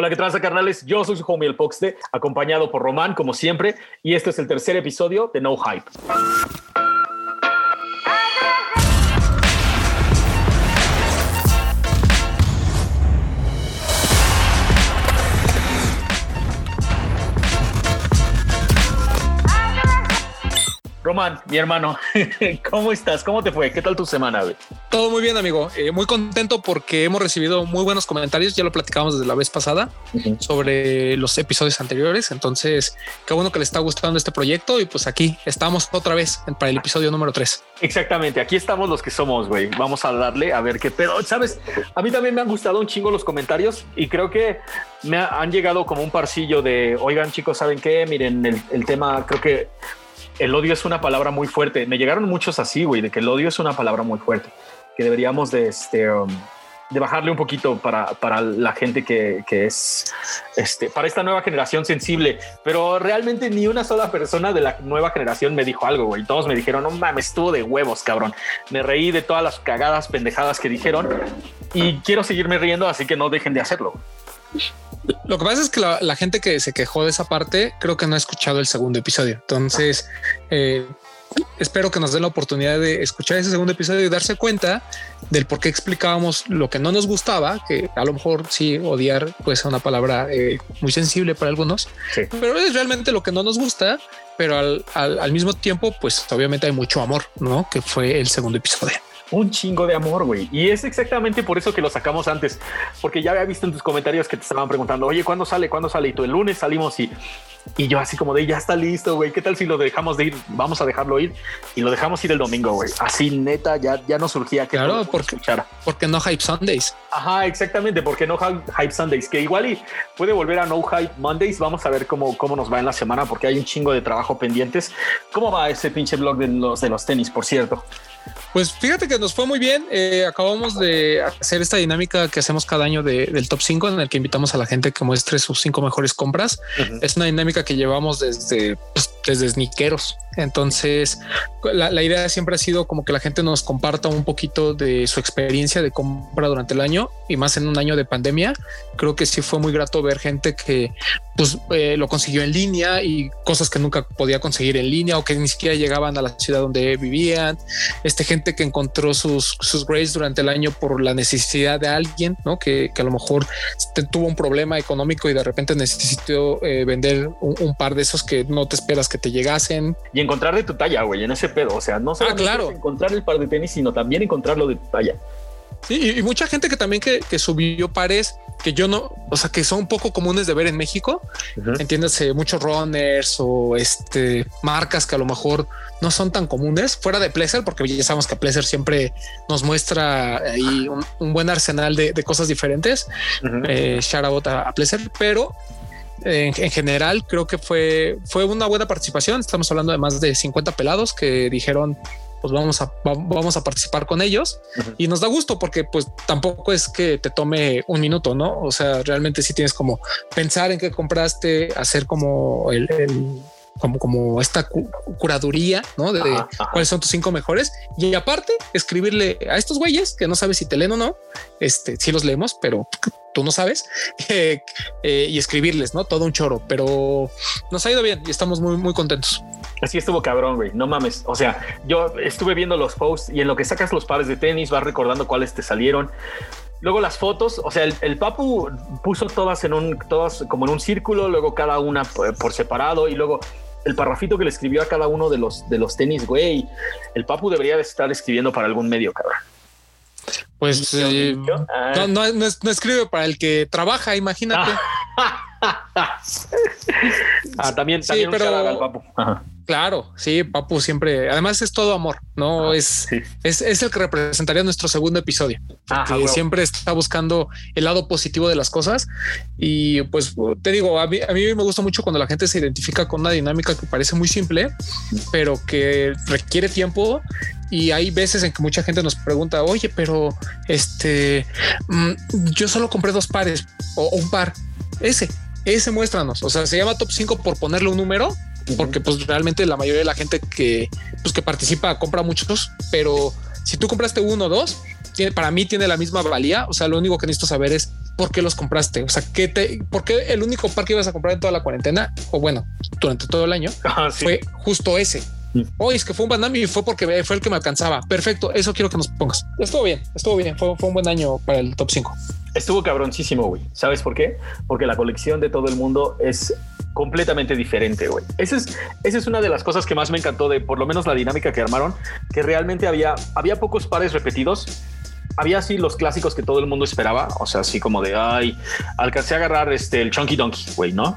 Hola, ¿qué tal, carnales? Yo soy su homie el Poxte, acompañado por Román, como siempre, y este es el tercer episodio de No Hype. Román, mi hermano, ¿cómo estás? ¿Cómo te fue? ¿Qué tal tu semana? Todo muy bien, amigo. Eh, muy contento porque hemos recibido muy buenos comentarios. Ya lo platicamos desde la vez pasada sobre los episodios anteriores. Entonces, qué bueno que le está gustando este proyecto. Y pues aquí estamos otra vez para el episodio número 3. Exactamente. Aquí estamos los que somos, güey. Vamos a darle a ver qué pedo. Sabes, a mí también me han gustado un chingo los comentarios y creo que me han llegado como un parcillo de oigan, chicos, ¿saben qué? Miren, el, el tema creo que el odio es una palabra muy fuerte. Me llegaron muchos así, güey, de que el odio es una palabra muy fuerte, que deberíamos de, este, um, de bajarle un poquito para, para la gente que, que, es, este, para esta nueva generación sensible. Pero realmente ni una sola persona de la nueva generación me dijo algo, güey. Todos me dijeron, no mames, estuvo de huevos, cabrón. Me reí de todas las cagadas, pendejadas que dijeron y quiero seguirme riendo, así que no dejen de hacerlo. Lo que pasa es que la, gente que se quejó de esa parte creo que no ha escuchado el segundo episodio. Entonces, eh, espero que nos den la oportunidad de escuchar ese segundo episodio y darse cuenta del por qué explicábamos lo que no nos gustaba, que a lo mejor sí odiar pues una palabra eh, muy sensible para algunos, pero es realmente lo que no nos gusta, pero al, al mismo tiempo pues obviamente hay mucho amor, ¿no? Que fue el segundo episodio un chingo de amor, güey. Y es exactamente por eso que lo sacamos antes, porque ya había visto en tus comentarios que te estaban preguntando, oye, ¿cuándo sale? ¿Cuándo sale? Y tú el lunes salimos y, y yo así como de, ya está listo, güey. ¿Qué tal si lo dejamos de ir? Vamos a dejarlo ir y lo dejamos ir el domingo, güey. Así neta, ya, ya no surgía que claro, porque, porque no Hype Sundays. Ajá, exactamente, porque no Hype Sundays, que igual y puede volver a No Hype Mondays. Vamos a ver cómo, cómo nos va en la semana, porque hay un chingo de trabajo pendientes. ¿Cómo va ese pinche blog de los, de los tenis, por cierto? Pues fíjate que nos fue muy bien. Eh, acabamos de hacer esta dinámica que hacemos cada año del top 5 en el que invitamos a la gente que muestre sus cinco mejores compras. Es una dinámica que llevamos desde, pues, desde sniqueros. Entonces, la, idea siempre ha sido como que la gente nos comparta un poquito de su experiencia de compra durante el año y más en un año de pandemia. Creo que sí fue muy grato ver gente que pues eh, lo consiguió en línea y cosas que nunca podía conseguir en línea o que ni siquiera llegaban a la ciudad donde vivían. Este gente que encontró sus, sus grades durante el año por la necesidad de alguien, ¿no? Que, que a lo mejor tuvo un problema económico y de repente necesitó eh, vender un, par de esos que no te esperas que te llegasen. Y encontrar de tu talla, güey, en ese pedo. O sea, no solo ah, encontrar el par de tenis, sino también encontrarlo de tu talla. Sí, y, mucha gente que también que, que, subió pares que yo no, o sea, que son un poco comunes de ver en México. Entiéndase, muchos runners o este marcas que a lo mejor no son tan comunes fuera de Pleasure, porque ya sabemos que Pleasure siempre nos muestra ahí un, buen arsenal de, cosas diferentes. Eh, shout out a, a Pleasure, pero en, general creo que fue, fue una buena participación. Estamos hablando de más de 50 pelados que dijeron pues vamos a, vamos a participar con ellos y nos da gusto porque pues tampoco es que te tome un minuto, ¿no? O sea, realmente si tienes como pensar en qué compraste, hacer como el como, como esta curaduría, ¿no? De, cuáles son tus cinco mejores. Y aparte, escribirle a estos güeyes que no sabes si te leen o no, este, si los leemos, pero tú no sabes, eh, eh, y escribirles, ¿no? Todo un choro, pero nos ha ido bien y estamos muy, muy contentos. Así estuvo cabrón, güey. No mames. O sea, yo estuve viendo los posts y en lo que sacas los pares de tenis vas recordando cuáles te salieron. Luego las fotos, o sea, el, Papu puso todas en un, todas como en un círculo, luego cada una por separado y luego el parrafito que le escribió a cada uno de los, de los tenis, güey. El Papu debería de estar escribiendo para algún medio, cabrón. Pues eh, ah. no, escribe para el que trabaja, imagínate. ah, también, también pero, Papu. Claro, sí, Papu siempre, además es todo amor, ¿no? Ah, es, es, es, el que representaría nuestro segundo episodio, que siempre está buscando el lado positivo de las cosas. Y pues te digo, a mí, a mí me gusta mucho cuando la gente se identifica con una dinámica que parece muy simple, pero que requiere tiempo. Y hay veces en que mucha gente nos pregunta, oye, pero este, mm, yo solo compré dos pares o un par, ese, ese muéstranos. O sea, se llama top 5 por ponerle un número porque pues realmente la mayoría de la gente que, pues, que participa compra muchos, pero si tú compraste uno o dos, tiene, para mí tiene la misma valía. O sea, lo único que necesito saber es ¿por qué los compraste? O sea, ¿qué te, ¿por qué el único par que ibas a comprar en toda la cuarentena o bueno, durante todo el año sí. fue justo ese? Oye, es que fue un Bandam y fue porque fue el que me alcanzaba. Perfecto. Eso quiero que nos pongas. Estuvo bien, estuvo bien. Fue, fue un buen año para el top 5. Estuvo cabroncísimo, güey. ¿Sabes por qué? Porque la colección de todo el mundo es completamente diferente, güey. Esa es, esa es una de las cosas que más me encantó de por lo menos la dinámica que armaron, que realmente había, había pocos pares repetidos. Había así los clásicos que todo el mundo esperaba, o sea, así como de, ay, alcancé a agarrar este, el Chunky Donkey, güey, ¿no?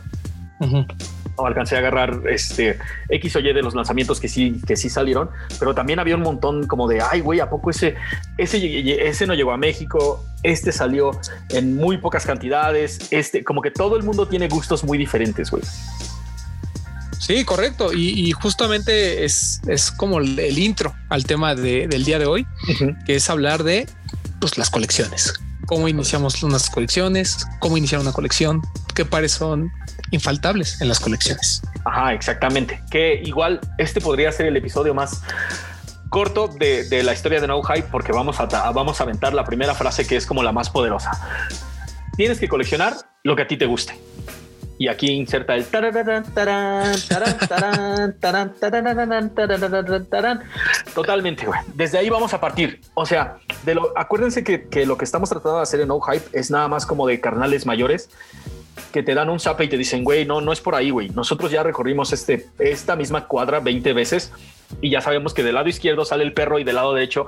O alcancé a agarrar este X o Y de los lanzamientos que sí, que sí salieron, pero también había un montón como de, ay, güey, ¿a poco ese, ese, ese no llegó a México? Este salió en muy pocas cantidades, este, como que todo el mundo tiene gustos muy diferentes, güey. Sí, correcto. Y, y justamente es, es como el, el intro al tema de, del día de hoy, que es hablar de pues, las colecciones. Cómo iniciamos unas colecciones, cómo iniciar una colección, qué pares son infaltables en las colecciones. Ajá, exactamente. Que igual este podría ser el episodio más corto de, la historia de No Hype porque vamos a, vamos a aventar la primera frase que es como la más poderosa. Tienes que coleccionar lo que a ti te guste. Y aquí inserta el totalmente. güey. Desde ahí vamos a partir. O sea, de lo, acuérdense que, que lo que estamos tratando de hacer en No Hype es nada más como de carnales mayores que te dan un zape y te dicen, güey, no, no es por ahí, güey. Nosotros ya recorrimos este, esta misma cuadra 20 veces y ya sabemos que del lado izquierdo sale el perro y del lado derecho,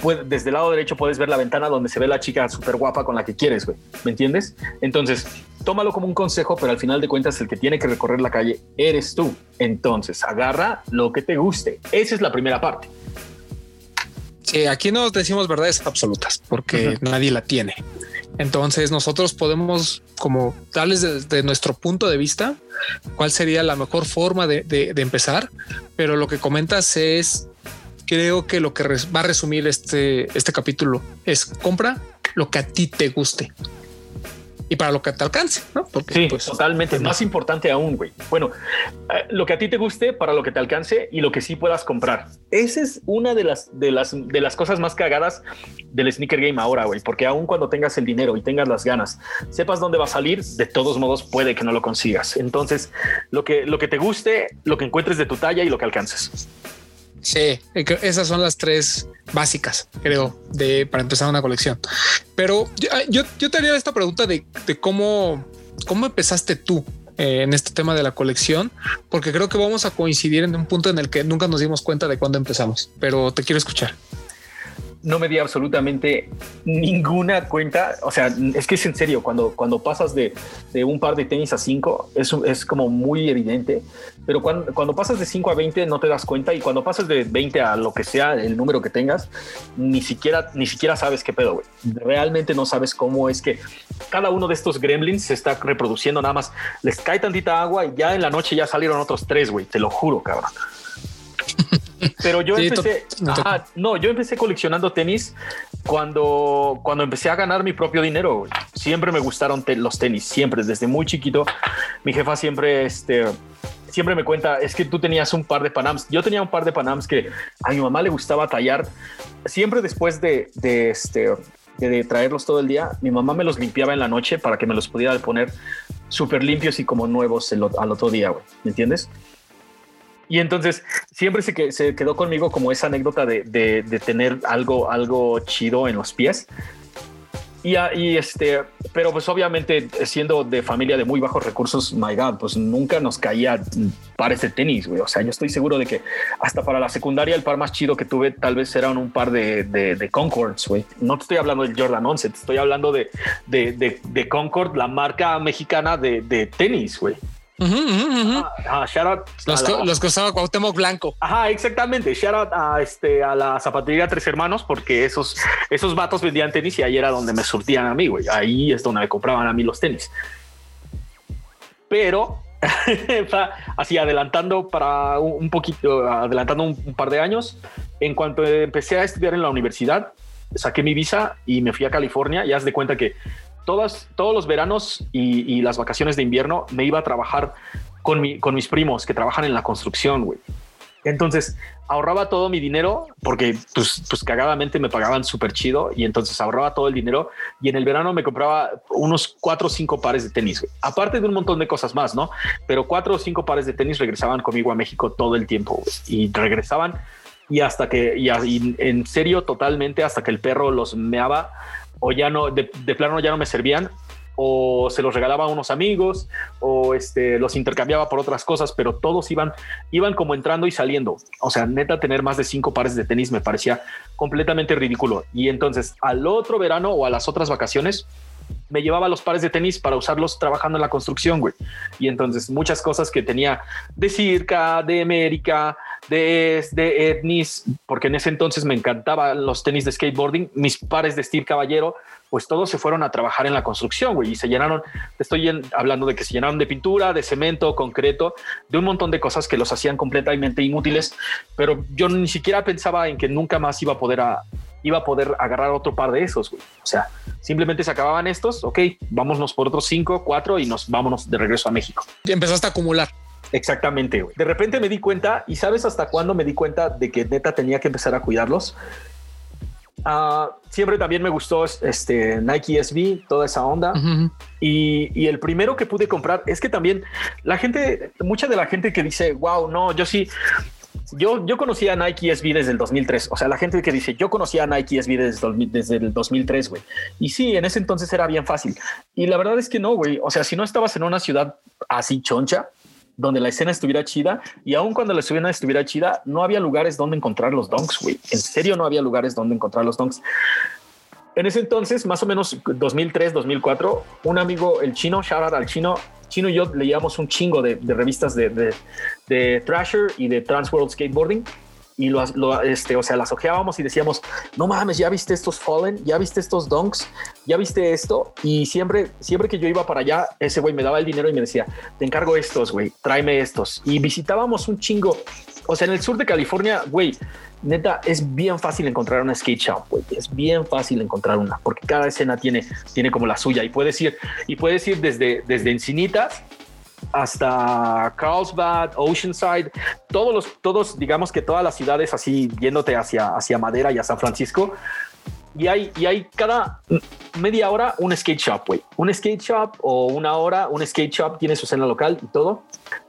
pues, desde el lado derecho puedes ver la ventana donde se ve la chica súper guapa con la que quieres, güey. ¿Me entiendes? Entonces, tómalo como un consejo, pero al final de cuentas el que tiene que recorrer la calle eres tú. Entonces, agarra lo que te guste. Esa es la primera parte. Sí, aquí no decimos verdades absolutas porque uh -huh. nadie la tiene. Entonces nosotros podemos como darles desde nuestro punto de vista cuál sería la mejor forma de, de, de empezar, pero lo que comentas es, creo que lo que va a resumir este, este capítulo es compra lo que a ti te guste y para lo que te alcance, ¿no? Porque, sí, pues, totalmente. Pues, más importante aún, güey. Bueno, eh, lo que a ti te guste, para lo que te alcance y lo que sí puedas comprar. Esa es una de las, de las, de las cosas más cagadas del sneaker game ahora, güey. Porque aún cuando tengas el dinero y tengas las ganas, sepas dónde va a salir, de todos modos puede que no lo consigas. Entonces, lo que, lo que te guste, lo que encuentres de tu talla y lo que alcances. Sí, esas son las tres básicas, creo, de para empezar una colección. Pero yo, yo, yo te haría esta pregunta de, de cómo, cómo empezaste tú eh, en este tema de la colección, porque creo que vamos a coincidir en un punto en el que nunca nos dimos cuenta de cuándo empezamos, pero te quiero escuchar no me di absolutamente ninguna cuenta. O sea, es que es en serio, cuando, cuando pasas de, de un par de tenis a cinco, es, es como muy evidente. Pero cuando, cuando pasas de 5 a 20 no te das cuenta y cuando pasas de 20 a lo que sea, el número que tengas, ni siquiera, ni siquiera sabes qué pedo, güey. Realmente no sabes cómo es que cada uno de estos gremlins se está reproduciendo, nada más les cae tantita agua y ya en la noche ya salieron otros tres, güey. Te lo juro, cabrón. Pero yo sí, empecé, ajá, no, yo empecé coleccionando tenis cuando, cuando empecé a ganar mi propio dinero. Siempre me gustaron te los tenis, siempre, desde muy chiquito. Mi jefa siempre, este, siempre me cuenta, es que tú tenías un par de Panams. Yo tenía un par de Panams que a mi mamá le gustaba tallar. Siempre después de, de este, de, de traerlos todo el día, mi mamá me los limpiaba en la noche para que me los pudiera poner súper limpios y como nuevos el, al otro día, güey. ¿Me entiendes? Y entonces siempre se, que, se quedó conmigo como esa anécdota de, tener algo, algo chido en los pies. Y, y, este, pero pues obviamente siendo de familia de muy bajos recursos, my God, pues nunca nos caía pares de tenis, güey. O sea, yo estoy seguro de que hasta para la secundaria el par más chido que tuve tal vez eran un par de, de, de Concords, güey. No te estoy hablando del Jordan 11, te estoy hablando de, de, de Concord, la marca mexicana de, de tenis, güey. Uh -huh, uh -huh. Ah, shout out los, la, los que usaba Cuauhtémoc Blanco. Ajá, exactamente. Shout out a, este, a la zapatería Tres Hermanos, porque esos, esos vatos vendían tenis y ahí era donde me surtían a mí, güey. Ahí es donde me compraban a mí los tenis. Pero así adelantando para un poquito, adelantando un, un par de años, en cuanto empecé a estudiar en la universidad, saqué mi visa y me fui a California y haz de cuenta que todas, todos los veranos y, las vacaciones de invierno me iba a trabajar con, mi, con mis primos que trabajan en la construcción, güey. Entonces ahorraba todo mi dinero porque pues, pues cagadamente me pagaban súper chido y entonces ahorraba todo el dinero y en el verano me compraba unos cuatro o cinco pares de tenis, aparte de un montón de cosas más, ¿no? Pero cuatro o cinco pares de tenis regresaban conmigo a México todo el tiempo y regresaban y hasta que, y, en serio, totalmente, hasta que el perro los meaba o ya no, de, plano ya no me servían o se los regalaba a unos amigos o este, los intercambiaba por otras cosas, pero todos iban, iban como entrando y saliendo. O sea, neta, tener más de cinco pares de tenis me parecía completamente ridículo. Y entonces al otro verano o a las otras vacaciones, me llevaba los pares de tenis para usarlos trabajando en la construcción, güey. Y entonces muchas cosas que tenía de Circa, de América, de, de Etnis, porque en ese entonces me encantaban los tenis de skateboarding, mis pares de Steve Caballero, pues todos se fueron a trabajar en la construcción, güey, y se llenaron, estoy hablando de que se llenaron de pintura, de cemento, concreto, de un montón de cosas que los hacían completamente inútiles, pero yo ni siquiera pensaba en que nunca más iba a poder a, iba a poder agarrar otro par de esos, güey. O sea, simplemente se acababan estos, ok, vámonos por otros cinco, cuatro y nos vámonos de regreso a México. Empezaste a acumular. Exactamente. Güey. De repente me di cuenta y sabes hasta cuándo me di cuenta de que neta tenía que empezar a cuidarlos Ah, siempre también me gustó este Nike SB, toda esa onda. y, el primero que pude comprar es que también la gente, mucha de la gente que dice, wow, no, yo sí, yo, yo conocía a Nike SB desde el 2003. O sea, la gente que dice, yo conocía a Nike SB desde, desde el 2003, güey. Y sí, en ese entonces era bien fácil. Y la verdad es que no, güey. O sea, si no estabas en una ciudad así choncha, donde la escena estuviera chida y aun cuando la escena estuviera chida, no había lugares donde encontrar los donks, güey. En serio, no había lugares donde encontrar los donks. En ese entonces, más o menos 2003, 2004, un amigo, el chino, shout al chino, chino y yo leíamos un chingo de, revistas de, de, de Thrasher y de Transworld Skateboarding y lo, este, o sea, las ojeábamos y decíamos, no mames, ya viste estos Fallen, ya viste estos Dunks, ya viste esto. Y siempre, siempre que yo iba para allá, ese güey me daba el dinero y me decía, te encargo estos, güey, tráeme estos. Y visitábamos un chingo. O sea, en el sur de California, güey, neta, es bien fácil encontrar una skate shop, güey. Es bien fácil encontrar una, porque cada escena tiene, tiene como la suya y puedes ir, y puedes ir desde, desde Encinitas hasta Carlsbad, Oceanside, todos los, todos, digamos que todas las ciudades así yéndote hacia, hacia Madera y a San Francisco. Y hay, y hay cada media hora un skate shop, güey. Un skate shop o una hora, un skate shop tiene su escena local y todo.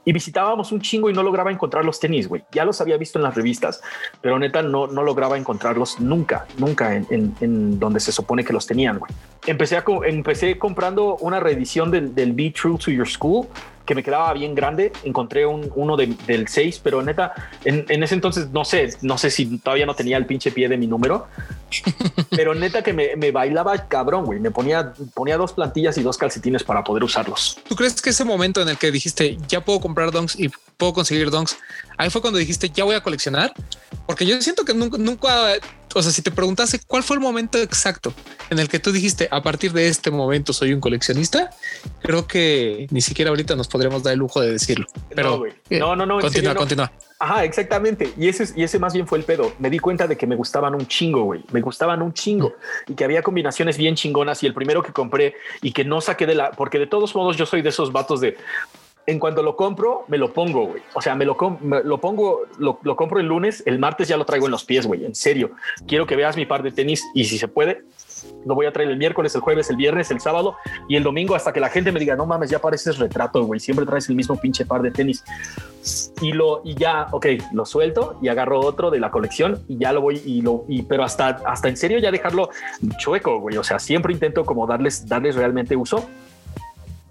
Y visitábamos un chingo y no lograba encontrar los tenis, güey. Ya los había visto en las revistas, pero neta no, no lograba encontrarlos nunca, nunca en, en, donde se supone que los tenían, güey. Empecé, a, empecé comprando una reedición del, del Be True to Your School que me quedaba bien grande. Encontré un, uno del 6, pero neta, en, en, ese entonces no sé, no sé si todavía no tenía el pinche pie de mi número, pero neta que me, me bailaba cabrón, güey. Me ponía, ponía dos plantillas y dos calcetines para poder usarlos. ¿Tú crees que ese momento en el que dijiste ya puedo comprar donks y puedo conseguir donks, ahí fue cuando dijiste ya voy a coleccionar? Porque yo siento que nunca, nunca o sea, si te preguntase cuál fue el momento exacto en el que tú dijiste a partir de este momento soy un coleccionista, creo que ni siquiera ahorita nos podremos dar el lujo de decirlo. Pero no, no, no, continúa, continúa. Ajá, exactamente. Y ese, y ese más bien fue el pedo. Me di cuenta de que me gustaban un chingo, güey. Me gustaban un chingo y que había combinaciones bien chingonas. Y el primero que compré y que no saqué de la, porque de todos modos yo soy de esos vatos de en cuanto lo compro, me lo pongo, güey. O sea, me lo, lo pongo, lo, lo, compro el lunes, el martes ya lo traigo en los pies, güey. En serio. Quiero que veas mi par de tenis y si se puede, lo voy a traer el miércoles, el jueves, el viernes, el sábado y el domingo hasta que la gente me diga, no mames, ya pareces retrato, güey. Siempre traes el mismo pinche par de tenis. Y lo, y ya, ok, lo suelto y agarro otro de la colección y ya lo voy y lo, y, pero hasta, hasta en serio ya dejarlo chueco, güey. O sea, siempre intento como darles, darles realmente uso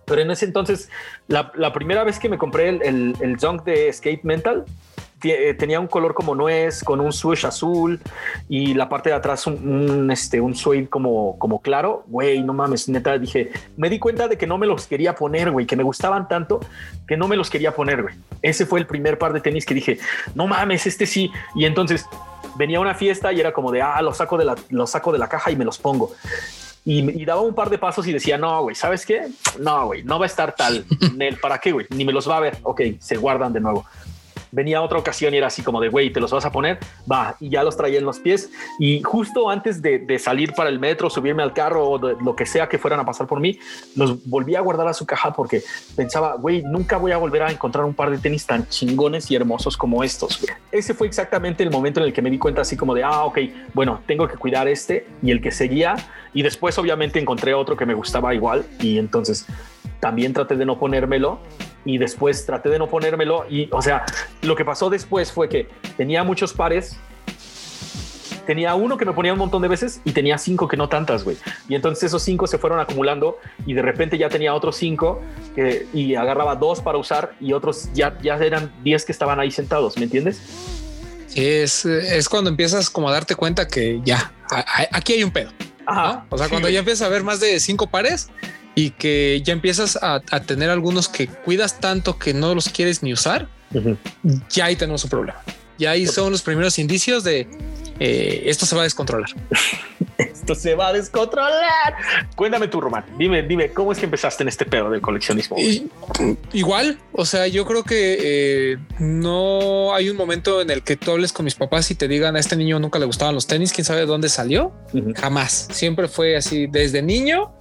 pero en ese entonces, la, primera vez que me compré el, el, el de Skate Mental, eh, tenía un color como nuez, con un swoosh azul y la parte de atrás un, este, un suede como, como claro. Güey, no mames, neta, dije, me di cuenta de que no me los quería poner, güey, que me gustaban tanto que no me los quería poner, güey. Ese fue el primer par de tenis que dije, no mames, este sí. Y entonces venía una fiesta y era como de, ah, lo saco de la, lo saco de la caja y me los pongo. Y, daba un par de pasos y decía, no, güey, ¿sabes qué? No, güey, no va a estar tal. ¿Para qué, güey? Ni me los va a ver. Ok, se guardan de nuevo. Venía otra ocasión y era así como de, güey, te los vas a poner, va, y ya los traía en los pies. Y justo antes de, de salir para el metro, subirme al carro o lo que sea que fueran a pasar por mí, los volví a guardar a su caja porque pensaba, güey, nunca voy a volver a encontrar un par de tenis tan chingones y hermosos como estos. Ese fue exactamente el momento en el que me di cuenta así como de, ah, ok, bueno, tengo que cuidar este y el que seguía. Y después obviamente encontré otro que me gustaba igual y entonces también traté de no ponérmelo y después traté de no ponérmelo y o sea, lo que pasó después fue que tenía muchos pares tenía uno que me ponía un montón de veces y tenía cinco que no tantas, güey. Y entonces esos cinco se fueron acumulando y de repente ya tenía otros cinco que, y agarraba dos para usar y otros ya, ya eran diez que estaban ahí sentados, ¿me entiendes? Sí, es, es cuando empiezas como a darte cuenta que ya, aquí hay un pedo. Ajá, O sea, cuando ya empiezas a ver más de cinco pares y que ya empiezas a, tener algunos que cuidas tanto que no los quieres ni usar, ya ahí tenemos un problema. Ya ahí son los primeros indicios de eh, esto se va a descontrolar. esto se va a descontrolar. Cuéntame tú, Román. Dime, dime, ¿cómo es que empezaste en este pedo del coleccionismo? igual, o sea, yo creo que eh, no hay un momento en el que tú hables con mis papás y te digan a este niño nunca le gustaban los tenis, quién sabe de dónde salió. Jamás. Siempre fue así desde niño.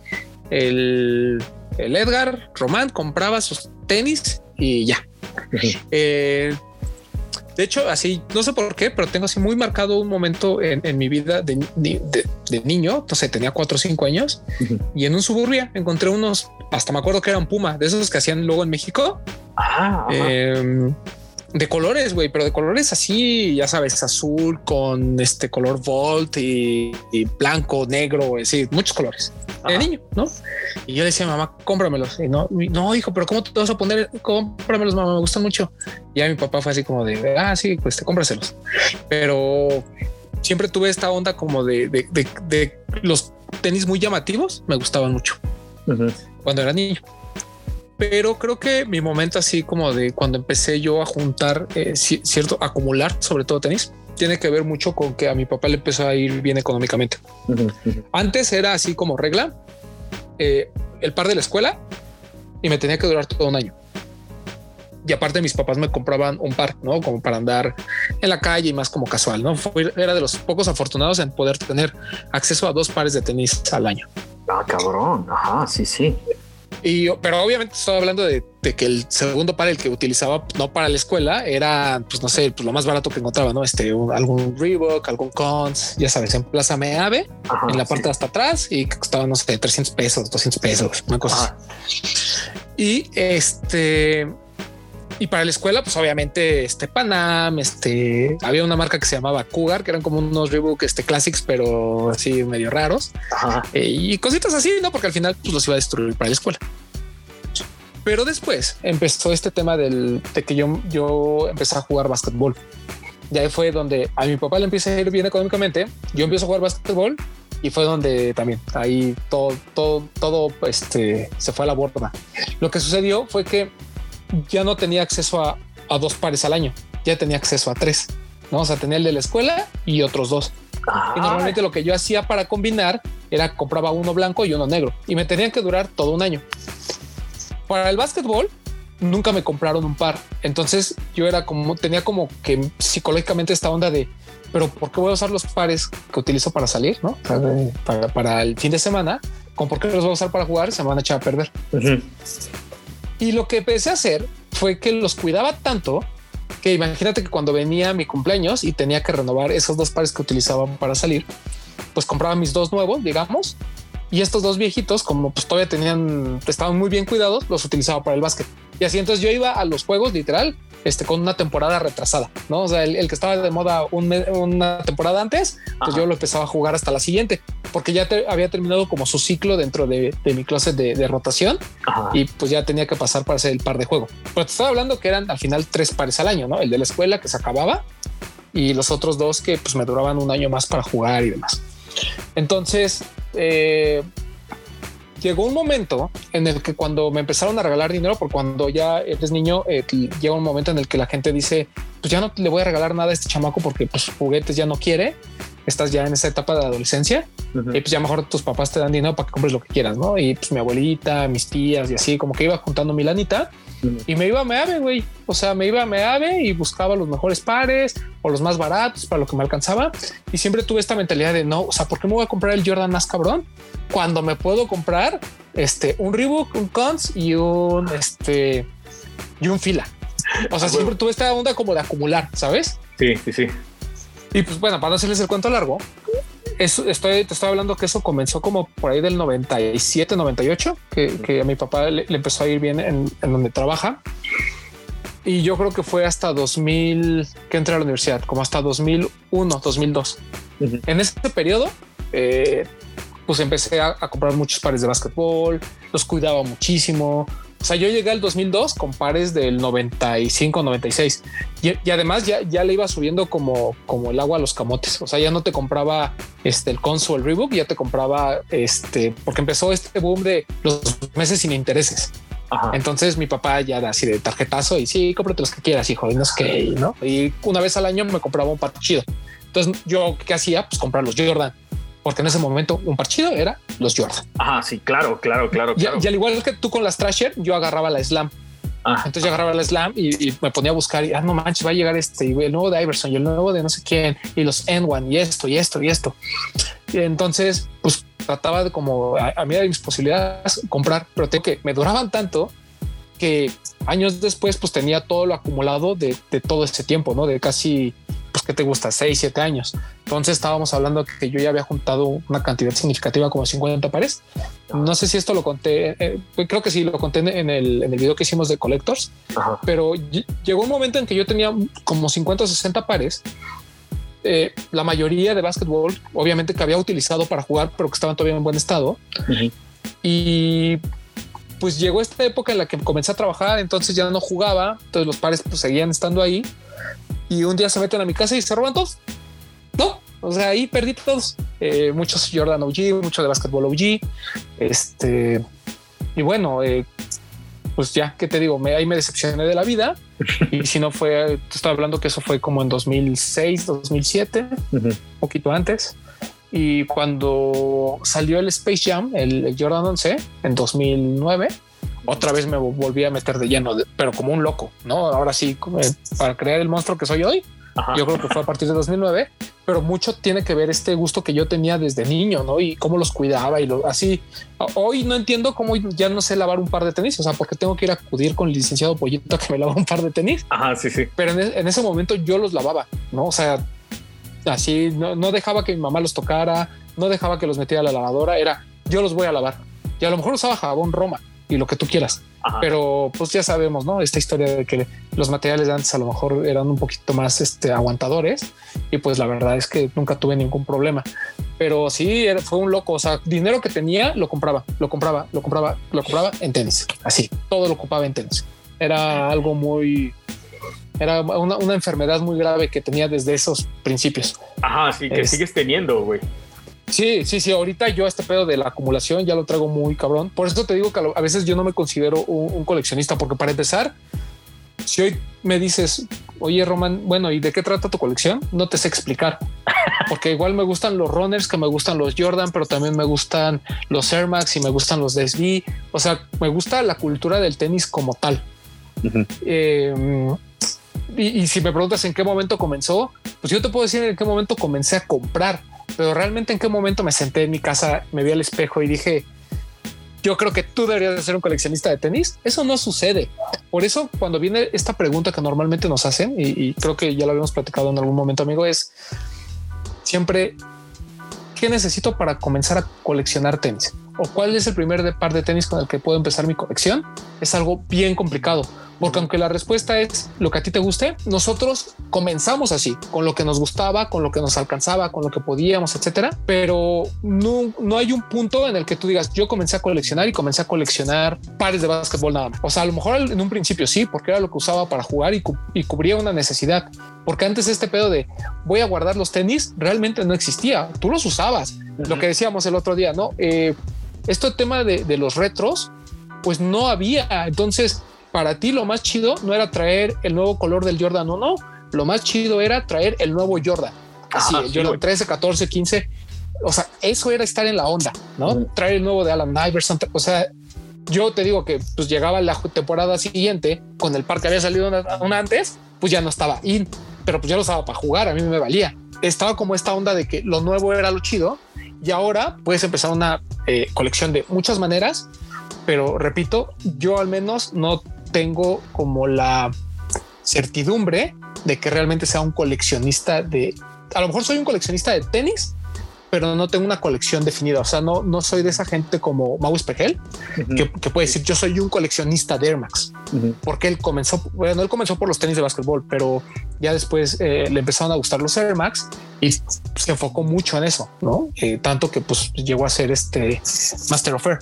El, Edgar Román compraba sus tenis y ya. De hecho, así, no sé por qué, pero tengo así muy marcado un momento en, mi vida de, niño, entonces tenía cuatro o cinco años, y en un suburbia encontré unos, hasta me acuerdo que eran Puma, de esos que hacían luego en México. Ah, de colores, güey, pero de colores así, ya sabes, azul con este color Volt y, blanco, negro, es decir, muchos colores. De niño, ¿no? Y yo le decía, mamá, cómpramelos. Y no, no, hijo, pero ¿cómo te vas a poner? Cómpramelos, mamá, me gustan mucho. Y ya mi papá fue así como de, ah, sí, pues te cómpraselos. Pero siempre tuve esta onda como de, de, los tenis muy llamativos, me gustaban mucho cuando era niño pero creo que mi momento así como de cuando empecé yo a juntar eh, cierto acumular sobre todo tenis tiene que ver mucho con que a mi papá le empezó a ir bien económicamente. Antes era así como regla eh, el par de la escuela y me tenía que durar todo un año. Y aparte mis papás me compraban un par, ¿no? Como para andar en la calle y más como casual, ¿no? era de los pocos afortunados en poder tener acceso a dos pares de tenis al año. Ah, cabrón. Ajá, sí, sí. Y, pero obviamente estaba hablando de, que el segundo par, el que utilizaba no para la escuela, era, pues no sé, pues lo más barato que encontraba, ¿no? Este, algún Reebok, algún Cons, ya sabes, en Plaza Meave, en la parte de hasta atrás y que costaba, no sé, 300 pesos, 200 pesos, una cosa. Y este, y para la escuela, pues obviamente este Panam, este había una marca que se llamaba Cougar, que eran como unos Reebok este classics, pero así medio raros eh, y cositas así, no? Porque al final pues, los iba a destruir para la escuela. Pero después empezó este tema del de que yo, yo empecé a jugar básquetbol. Y ahí fue donde a mi papá le empieza a ir bien económicamente. Yo empiezo a jugar básquetbol y fue donde también ahí todo, todo, todo este, se fue a la borda. Lo que sucedió fue que ya no tenía acceso a, dos pares al año, ya tenía acceso a tres. ¿no? O sea, tenía el de la escuela y otros dos. Y normalmente lo que yo hacía para combinar era compraba uno blanco y uno negro y me tenían que durar todo un año. Para el básquetbol nunca me compraron un par. Entonces yo era como, tenía como que psicológicamente esta onda de, pero ¿por qué voy a usar los pares que utilizo para salir? ¿no? Para, el fin de semana, con por qué los voy a usar para jugar, se me van a echar a perder. Y lo que empecé a hacer fue que los cuidaba tanto que imagínate que cuando venía mi cumpleaños y tenía que renovar esos dos pares que utilizaban para salir, pues compraba mis dos nuevos, digamos, y estos dos viejitos, como pues todavía tenían, estaban muy bien cuidados, los utilizaba para el básquet. Y así entonces yo iba a los juegos literal este, con una temporada retrasada, ¿no? O sea, el, que estaba de moda una temporada antes, pues yo lo empezaba a jugar hasta la siguiente, porque ya había terminado como su ciclo dentro de, mi closet de, rotación y pues ya tenía que pasar para hacer el par de juego. Pero te estaba hablando que eran al final tres pares al año, ¿no? El de la escuela que se acababa y los otros dos que pues me duraban un año más para jugar y demás. Entonces, eh, llegó un momento en el que cuando me empezaron a regalar dinero, por cuando ya eres niño, eh, llega un momento en el que la gente dice, pues ya no le voy a regalar nada a este chamaco porque pues juguetes ya no quiere. Estás ya en esa etapa de adolescencia y pues ya mejor tus papás te dan dinero para que compres lo que quieras, ¿no? Y pues mi abuelita, mis tías y así, como que iba juntando mi lanita y me iba a Meave, güey. O sea, me iba a Meave y buscaba los mejores pares o los más baratos para lo que me alcanzaba. Y siempre tuve esta mentalidad de no, o sea, ¿por qué me voy a comprar el Jordan más cabrón cuando me puedo comprar este un Reebok, un Cons y un este y un fila? O sea, siempre tuve esta onda como de acumular, ¿sabes? Sí, sí, sí. Y pues bueno, para no hacerles el cuento largo, eso estoy, te estoy hablando que eso comenzó como por ahí del 97, 98, que, que a mi papá le, empezó a ir bien en, donde trabaja. Y yo creo que fue hasta 2000 que entré a la universidad, como hasta 2001, 2002. En ese periodo, eh, pues empecé a, a, comprar muchos pares de básquetbol, los cuidaba muchísimo, o sea, yo llegué al 2002 con pares del 95, 96 y, además ya, ya le iba subiendo como, como el agua a los camotes. O sea, ya no te compraba este, el Consul, el Reebok, ya te compraba este, porque empezó este boom de los meses sin intereses. Entonces mi papá ya era así de tarjetazo y sí, cómprate los que quieras, hijo, y no sé qué, ¿no? Y una vez al año me compraba un par chido. Entonces yo, ¿qué hacía? Pues comprar los Jordan porque en ese momento un partido era los Jordan. Ah, sí, claro, claro, claro. Y, al igual que tú con las Trasher, yo agarraba la Slam. Ah. Entonces yo agarraba la Slam y, me ponía a buscar y ah, no manches, va a llegar este y el nuevo de Iverson y el nuevo de no sé quién y los N1 y esto y esto y esto. Y entonces, pues trataba de como a, mí de mis posibilidades comprar, pero tengo que me duraban tanto que años después, pues tenía todo lo acumulado de, de todo este tiempo, no de casi pues, ¿qué te gusta? 6, 7 años. Entonces estábamos hablando que yo ya había juntado una cantidad significativa como 50 pares. No sé si esto lo conté, eh, creo que sí lo conté en el, en el video que hicimos de Collectors, pero llegó un momento en que yo tenía como 50 o 60 pares. Eh, la mayoría de básquetbol, obviamente que había utilizado para jugar, pero que estaban todavía en buen estado. Y pues llegó esta época en la que comencé a trabajar, entonces ya no jugaba, entonces los pares pues seguían estando ahí y un día se meten a mi casa y se roban todos. No, o sea, ahí perdí todos. Eh, muchos Jordan OG, mucho de básquetbol OG. Este, y bueno, eh, pues ya, ¿qué te digo? Me, ahí me decepcioné de la vida. y si no fue, te estoy hablando que eso fue como en 2006, 2007, un poquito antes. Y cuando salió el Space Jam, el, Jordan 11, en 2009, otra vez me volví a meter de lleno, pero como un loco, ¿no? Ahora sí, eh, para crear el monstruo que soy hoy, yo creo que fue a partir de 2009, pero mucho tiene que ver este gusto que yo tenía desde niño, ¿no? Y cómo los cuidaba y lo así. Hoy no entiendo cómo ya no sé lavar un par de tenis, o sea, porque tengo que ir a acudir con el licenciado Pollito que me lava un par de tenis. Ajá, sí, sí. Pero en, en ese momento yo los lavaba, ¿no? O sea, así no, no dejaba que mi mamá los tocara, no dejaba que los metiera a la lavadora, era yo los voy a lavar. Y a lo mejor usaba jabón Roma, y lo que tú quieras. Pero pues ya sabemos, ¿no? Esta historia de que los materiales de antes a lo mejor eran un poquito más este, aguantadores y pues la verdad es que nunca tuve ningún problema. Pero sí, fue un loco. O sea, dinero que tenía lo compraba, lo compraba, lo compraba, lo compraba en tenis. Así, todo lo ocupaba en tenis. Era algo muy, era una, una, enfermedad muy grave que tenía desde esos principios. Ajá, sí, que sigues teniendo, güey. Sí, sí, sí. Ahorita yo este pedo de la acumulación ya lo traigo muy cabrón. Por eso te digo que a veces yo no me considero un, coleccionista, porque para empezar, si hoy me dices, oye, Roman, bueno, ¿y de qué trata tu colección? No te sé explicar. Porque igual me gustan los runners, que me gustan los Jordan, pero también me gustan los Air Max y me gustan los DSB. O sea, me gusta la cultura del tenis como tal. Em, y, y, si me preguntas en qué momento comenzó, pues yo te puedo decir en qué momento comencé a comprar pero realmente en qué momento me senté en mi casa, me vi al espejo y dije, yo creo que tú deberías de ser un coleccionista de tenis. Eso no sucede. Por eso cuando viene esta pregunta que normalmente nos hacen, y, creo que ya lo habíamos platicado en algún momento, amigo, es siempre, ¿qué necesito para comenzar a coleccionar tenis? ¿O cuál es el primer par de tenis con el que puedo empezar mi colección? Es algo bien complicado porque aunque la respuesta es lo que a ti te guste, nosotros comenzamos así, con lo que nos gustaba, con lo que nos alcanzaba, con lo que podíamos, etcétera. Pero no, no hay un punto en el que tú digas, yo comencé a coleccionar y comencé a coleccionar pares de básquetbol nada más. O sea, a lo mejor en un principio sí, porque era lo que usaba para jugar y, y cubría una necesidad. Porque antes este pedo de voy a guardar los tenis realmente no existía. Tú los usabas. Lo que decíamos el otro día, no? Eh, este tema de, de los retros, pues no había. Entonces, para ti lo más chido no era traer el nuevo color del Jordan o no, lo más chido era traer el nuevo Jordan. Así, yo 13, 14, 15. O sea, eso era estar en la onda, ¿no? Traer el nuevo de Alan Iverson. O sea, yo te digo que pues llegaba la temporada siguiente con el par que había salido una, antes, pues ya no estaba in, pero pues ya lo estaba para jugar. A mí me valía. Estaba como esta onda de que lo nuevo era lo chido y ahora puedes empezar una eh, colección de muchas maneras, pero repito, yo al menos no tengo como la certidumbre de que realmente sea un coleccionista de, a lo mejor soy un coleccionista de tenis, pero no tengo una colección definida. O sea, no, no soy de esa gente como Mau Espejel, que, puede decir yo soy un coleccionista de Air Max, porque él comenzó, bueno, él comenzó por los tenis de básquetbol, pero ya después eh, le empezaron a gustar los Air Max y se enfocó mucho en eso, no eh, tanto que pues llegó a ser este Master of Air.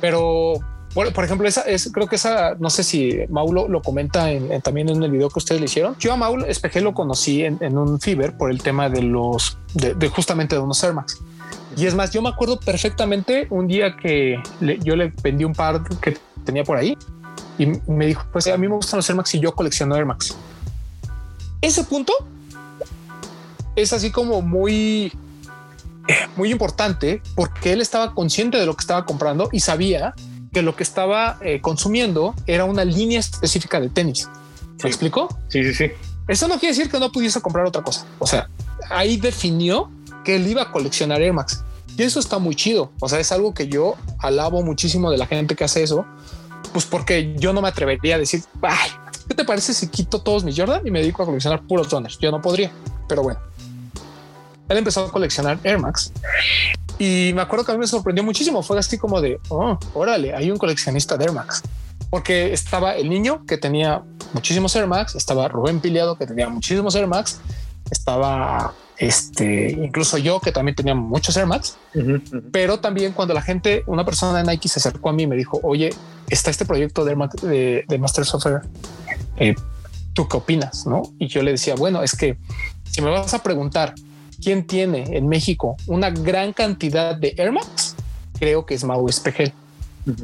Pero bueno, por ejemplo, esa es, creo que esa, no sé si Maul lo, comenta en, también en el video que ustedes le hicieron. Yo a Maul Espejel lo conocí en, un Fiber por el tema de los, de, justamente de unos Air Max. Y es más, yo me acuerdo perfectamente un día que yo le vendí un par que tenía por ahí y me dijo, pues a mí me gustan los Air Max y yo colecciono Air Max. Ese punto es así como muy, muy importante porque él estaba consciente de lo que estaba comprando y sabía que lo que estaba eh, consumiendo era una línea específica de tenis. ¿Me explico? Sí, sí, sí. Eso no quiere decir que no pudiese comprar otra cosa. O sea, ahí definió que él iba a coleccionar Air Max. Y eso está muy chido. O sea, es algo que yo alabo muchísimo de la gente que hace eso. Pues porque yo no me atrevería a decir, ay, ¿qué te parece si quito todos mis Jordan y me dedico a coleccionar puros runners? Yo no podría, pero bueno. Él empezó a coleccionar Air Max y me acuerdo que a mí me sorprendió muchísimo. Fue así como de, oh, órale, hay un coleccionista de Air Max. Porque estaba el niño que tenía muchísimos Air Max, estaba Rubén Piliado que tenía muchísimos Air Max, estaba este, incluso yo que también tenía muchos Air Max, pero también cuando la gente, una persona de Nike se acercó a mí y me dijo, oye, está este proyecto de, Air Max, de, de Master Software, eh, ¿tú qué opinas? ¿No? Y yo le decía, bueno, es que si me vas a preguntar ¿quién tiene en México una gran cantidad de Air Max? Creo que es Mau Espejel.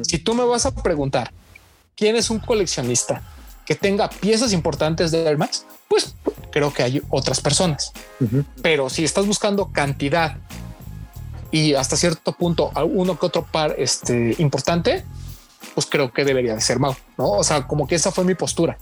Si tú me vas a preguntar quién es un coleccionista que tenga piezas importantes de Air Max, pues creo que hay otras personas. Pero si estás buscando cantidad y hasta cierto punto uno que otro par este, importante, pues creo que debería de ser Mau, ¿no? O sea, como que esa fue mi postura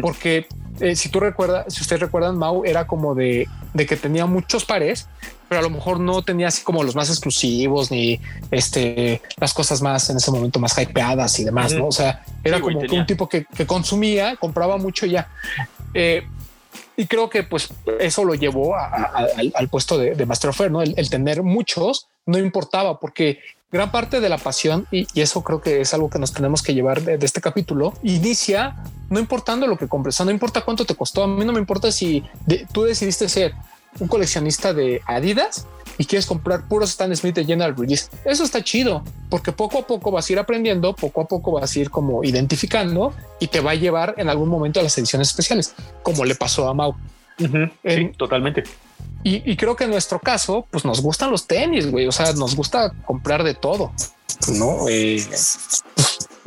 porque eh, si tú recuerdas, si ustedes recuerdan, Mau era como de, que tenía muchos pares, pero a lo mejor no tenía así como los más exclusivos ni este las cosas más en ese momento más hypeadas y demás, ¿no? O sea, era como un tipo que, consumía, compraba mucho ya. Eh, y creo que pues eso lo llevó al, puesto de, Master of Air, ¿no? el, tener muchos no importaba porque gran parte de la pasión, y, eso creo que es algo que nos tenemos que llevar de, este capítulo, inicia no importando lo que compres, no importa cuánto te costó. A mí no me importa si tú decidiste ser un coleccionista de Adidas y quieres comprar puros Stan Smith de General Release. Eso está chido porque poco a poco vas a ir aprendiendo, poco a poco vas a ir como identificando y te va a llevar en algún momento a las ediciones especiales, como le pasó a Mau. sí, totalmente. Y, creo que en nuestro caso, pues nos gustan los tenis, güey. O sea, nos gusta comprar de todo. No, eh,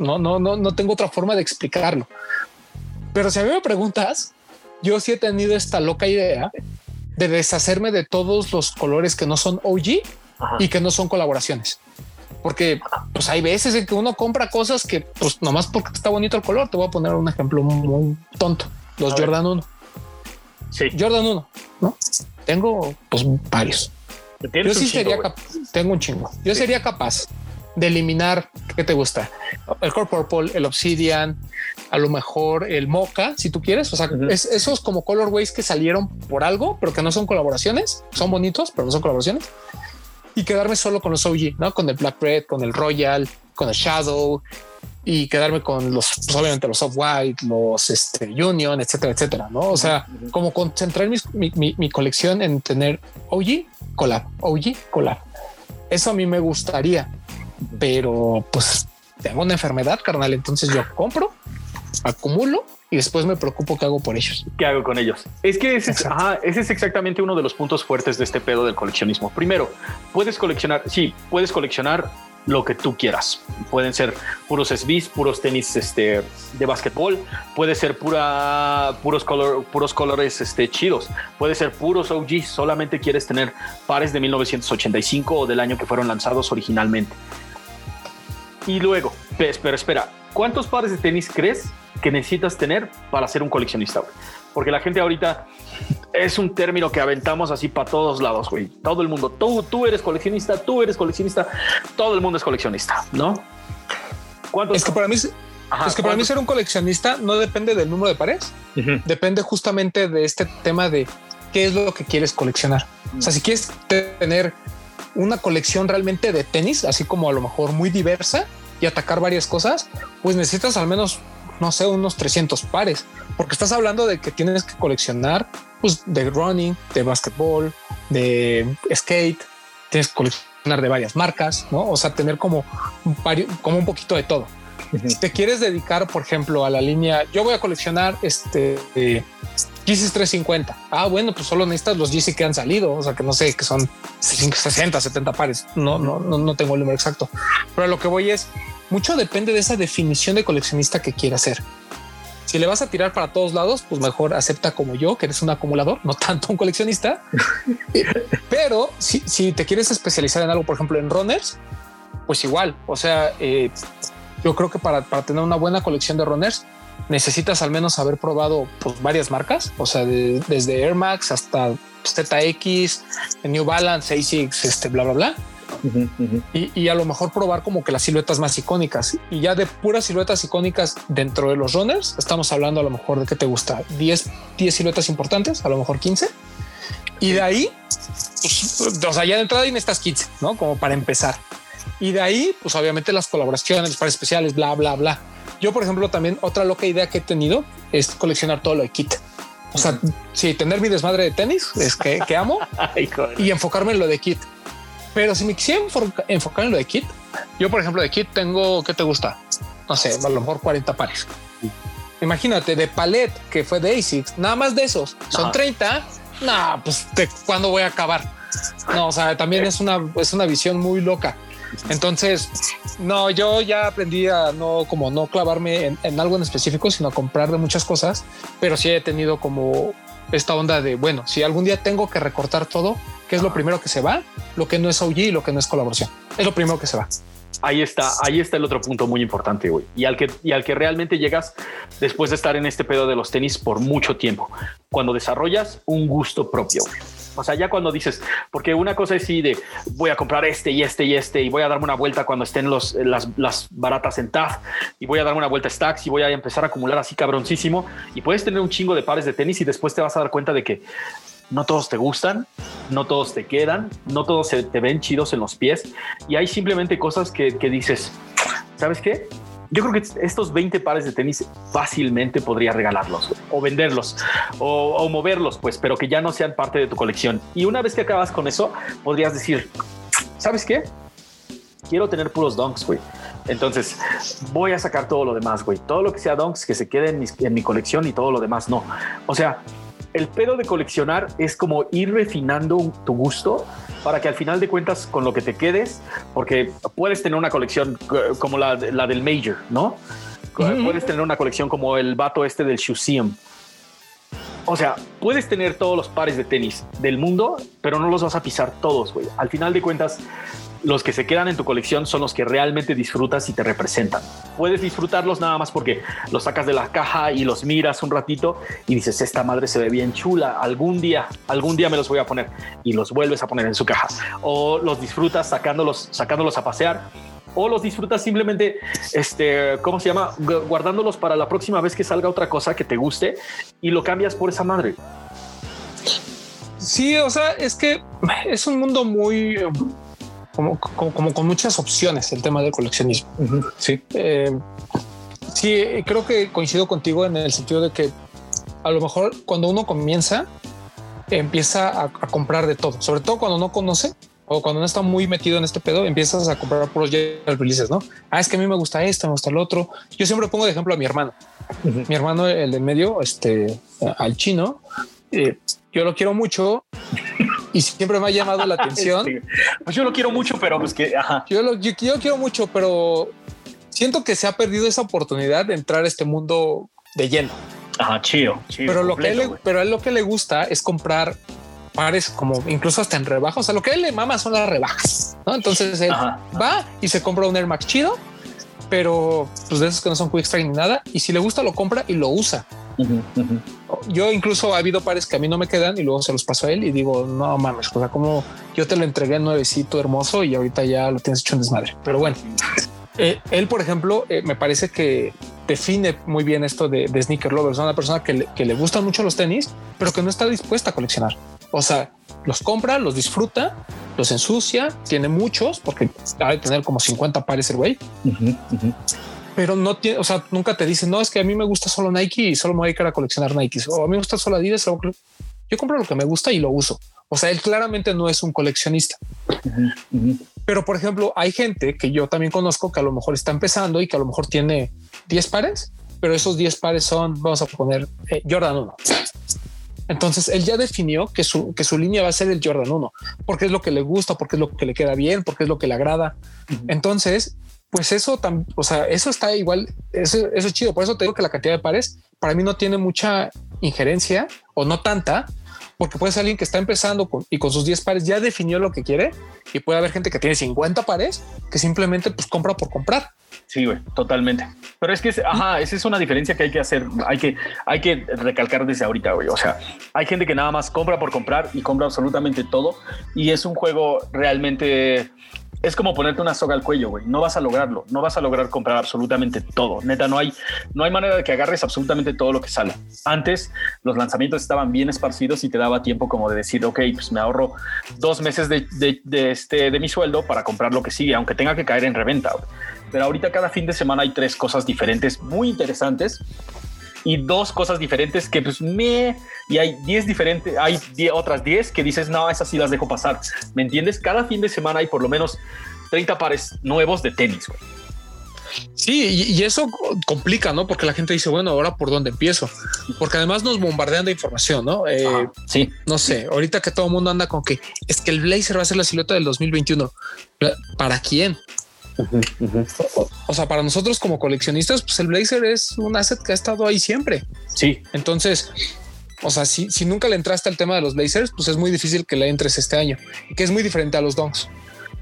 no, no, no, no tengo otra forma de explicarlo. Pero si a mí me preguntas, yo sí he tenido esta loca idea de deshacerme de todos los colores que no son OG y que no son colaboraciones. Porque pues hay veces en que uno compra cosas que pues nomás porque está bonito el color. Te voy a poner un ejemplo muy tonto. Los Jordan 1. Sí. Jordan 1, ¿no? Tengo pues varios. Yo sí sería capaz, tengo un chingo. Yo sería capaz de eliminar, ¿qué te gusta? El Core Purple, el Obsidian, a lo mejor el Mocha, si tú quieres. O sea, esos como colorways que salieron por algo, pero que no son colaboraciones. Son bonitos, pero no son colaboraciones. Y quedarme solo con los OG, ¿no? Con el Black Red, con el Royal, con el Shadow, y quedarme con los, pues, obviamente los soft white, los este, union, etcétera, etcétera, ¿no? O sea, como concentrar mi, mi, colección en tener OG, collab, OG, collab. Eso a mí me gustaría, pero pues tengo una enfermedad, carnal, entonces yo compro, acumulo y después me preocupo qué hago por ellos. ¿Qué hago con ellos? Es que ese es, ese es exactamente uno de los puntos fuertes de este pedo del coleccionismo. Primero, puedes coleccionar, sí, puedes coleccionar lo que tú quieras. Pueden ser puros SBs, puros tenis este, de básquetbol, puede ser pura, puros, color, puros colores este, chidos, puede ser puros OG, solamente quieres tener pares de 1985 o del año que fueron lanzados originalmente. Y luego, pero espera, ¿cuántos pares de tenis crees que necesitas tener para ser un coleccionista? Porque la gente ahorita es un término que aventamos así para todos lados, güey. Todo el mundo, tú, tú eres coleccionista, tú eres coleccionista, todo el mundo es coleccionista, ¿no? ¿Cuántos? Es que para mí, es que para mí ser un coleccionista no depende del número de pares, depende justamente de este tema de qué es lo que quieres coleccionar. O sea, si quieres tener una colección realmente de tenis, así como a lo mejor muy diversa y atacar varias cosas, pues necesitas al menos no sé, unos 300 pares, porque estás hablando de que tienes que coleccionar pues, de running, de basketball, de skate, tienes que coleccionar de varias marcas, ¿no? O sea, tener como, como un poquito de todo. Si te quieres dedicar, por ejemplo, a la línea, yo voy a coleccionar este eh, 350. Ah, bueno, pues solo necesitas los Yeezy que han salido. O sea, que no sé, que son 60, 70 pares. No, no, no, no tengo el número exacto. Pero lo que voy es, mucho depende de esa definición de coleccionista que quiera hacer. Si le vas a tirar para todos lados, pues mejor acepta como yo, que eres un acumulador, no tanto un coleccionista. Pero si, si, te quieres especializar en algo, por ejemplo, en runners, pues igual. O sea, eh, yo creo que para, para, tener una buena colección de runners, necesitas al menos haber probado pues, varias marcas, o sea, desde Air Max hasta ZX, New Balance, ASICS, este, bla, bla, bla y, a lo mejor probar como que las siluetas más icónicas y ya de puras siluetas icónicas dentro de los runners estamos hablando a lo mejor de que te gusta 10, 10 siluetas importantes, a lo mejor 15 y de ahí, pues, o sea, ya de entrada en estas 15, ¿no? Como para empezar. Y de ahí, pues obviamente las colaboraciones, para especiales, bla, bla, bla. Yo, por ejemplo, también otra loca idea que he tenido es coleccionar todo lo de kit. O sea, sí, tener mi desmadre de tenis es que, que amo y enfocarme en lo de kit. Pero si me quisiera enfocar en lo de kit, yo, por ejemplo, de kit tengo, ¿qué te gusta? No sé, a lo mejor 40 pares. Imagínate, de palet, que fue de ASICS, nada más de esos, son 30. No, pues de cuándo voy a acabar. No, o sea, también es una, es una visión muy loca. Entonces, no, yo ya aprendí a no como no clavarme en, en, algo en específico, sino a comprar de muchas cosas, pero sí he tenido como esta onda de, bueno, si algún día tengo que recortar todo, ¿qué es lo primero que se va? Lo que no es OG y lo que no es colaboración. Es lo primero que se va. Ahí está, ahí está el otro punto muy importante, güey. Y al que, y al que realmente llegas después de estar en este pedo de los tenis por mucho tiempo, cuando desarrollas un gusto propio. O sea, ya cuando dices, porque una cosa es sí de voy a comprar este y este y este y voy a darme una vuelta cuando estén los, las, las baratas en TAF y voy a darme una vuelta a Stacks y voy a empezar a acumular así cabroncísimo y puedes tener un chingo de pares de tenis y después te vas a dar cuenta de que no todos te gustan, no todos te quedan, no todos se te ven chidos en los pies y hay simplemente cosas que, que dices, ¿sabes qué? Yo creo que estos 20 pares de tenis fácilmente podría regalarlos o venderlos o, moverlos, pues, pero que ya no sean parte de tu colección. Y una vez que acabas con eso, podrías decir, ¿sabes qué? Quiero tener puros donks, güey. Entonces voy a sacar todo lo demás, güey. Todo lo que sea donks que se quede en mi, en mi colección y todo lo demás no. O sea, el pedo de coleccionar es como ir refinando tu gusto para que al final de cuentas con lo que te quedes, porque puedes tener una colección como la, del Major, ¿no? Puedes tener una colección como el vato este del Museum. O sea, puedes tener todos los pares de tenis del mundo, pero no los vas a pisar todos, güey. Al final de cuentas, los que se quedan en tu colección son los que realmente disfrutas y te representan. Puedes disfrutarlos nada más porque los sacas de la caja y los miras un ratito y dices, esta madre se ve bien chula, algún día, algún día me los voy a poner y los vuelves a poner en su caja. O los disfrutas sacándolos, sacándolos a pasear o los disfrutas simplemente, este, ¿cómo se llama? Guardándolos para la próxima vez que salga otra cosa que te guste y lo cambias por esa madre. Sí, o sea, es que es un mundo muy como, como, con muchas opciones el tema del coleccionismo. Sí. Eh, sí, creo que coincido contigo en el sentido de que a lo mejor cuando uno comienza, empieza a, comprar de todo, sobre todo cuando no conoce o cuando no está muy metido en este pedo, empiezas a comprar puros releases, ¿no? Ah, es que a mí me gusta esto, me gusta el otro. Yo siempre pongo de ejemplo a mi hermano. Mi hermano, el de medio, este, al chino, eh, yo lo quiero mucho y siempre me ha llamado la atención. pues yo lo quiero mucho, pero pues que Yo lo yo, quiero mucho, pero siento que se ha perdido esa oportunidad de entrar a este mundo de lleno. Ajá, chido, Pero lo que él, pero a él lo que le gusta es comprar pares como incluso hasta en rebajas. O sea, lo que él le mama son las rebajas, ¿no? Entonces él va y se compra un Air Max chido, pero pues de esos que no son quick strike ni nada. Y si le gusta, lo compra y lo usa. Yo incluso ha habido pares que a mí no me quedan y luego se los paso a él y digo, no mames, o sea, como yo te lo entregué nuevecito, hermoso y ahorita ya lo tienes hecho un desmadre. Pero bueno, eh, él, por ejemplo, eh, me parece que define muy bien esto de, sneaker lovers, una persona que le, que le gustan mucho los tenis, pero que no está dispuesta a coleccionar. O sea, los compra, los disfruta, los ensucia, tiene muchos, porque de tener como 50 pares el güey. Pero no tiene, o sea, nunca te dice, no, es que a mí me gusta solo Nike y solo me voy a ir a coleccionar Nike. O a mí me gusta solo Adidas. Yo compro lo que me gusta y lo uso. O sea, él claramente no es un coleccionista. Pero, por ejemplo, hay gente que yo también conozco que a lo mejor está empezando y que a lo mejor tiene 10 pares, pero esos 10 pares son, vamos a poner eh, Jordan 1. Entonces él ya definió que su, que su línea va a ser el Jordan 1, porque es lo que le gusta, porque es lo que le queda bien, porque es lo que le agrada. Entonces, pues eso también, o sea, eso está igual, eso, eso es chido. Por eso te digo que la cantidad de pares para mí no tiene mucha injerencia o no tanta, porque puede ser alguien que está empezando y con sus 10 pares ya definió lo que quiere y puede haber gente que tiene 50 pares que simplemente pues compra por comprar. Sí, güey, totalmente. Pero es que, ajá, esa es una diferencia que hay que hacer, hay que, hay que recalcar desde ahorita, güey. O sea, hay gente que nada más compra por comprar y compra absolutamente todo y es un juego realmente es como ponerte una soga al cuello, güey. No vas a lograrlo. No vas a lograr comprar absolutamente todo. Neta, no hay, no hay manera de que agarres absolutamente todo lo que sale. Antes los lanzamientos estaban bien esparcidos y te daba tiempo como de decir, ok, pues me ahorro dos meses de, este, de mi sueldo para comprar lo que sigue, aunque tenga que caer en reventa. Pero ahorita cada fin de semana hay tres cosas diferentes muy interesantes y dos cosas diferentes que pues me y hay 10 diferentes, hay otras 10 que dices, no, esas sí las dejo pasar. ¿Me entiendes? Cada fin de semana hay por lo menos 30 pares nuevos de tenis. Sí, y, eso complica, ¿no? Porque la gente dice, bueno, ahora por dónde empiezo? Porque además nos bombardean de información, ¿no? Eh, sí. No sé, ahorita que todo el mundo anda con que es que el Blazer va a ser la silueta del 2021. ¿Para quién? O, sea, para nosotros como coleccionistas, pues el Blazer es un asset que ha estado ahí siempre. Sí. Entonces, o sea, si, si nunca le entraste al tema de los Blazers, pues es muy difícil que le entres este año, y que es muy diferente a los Donks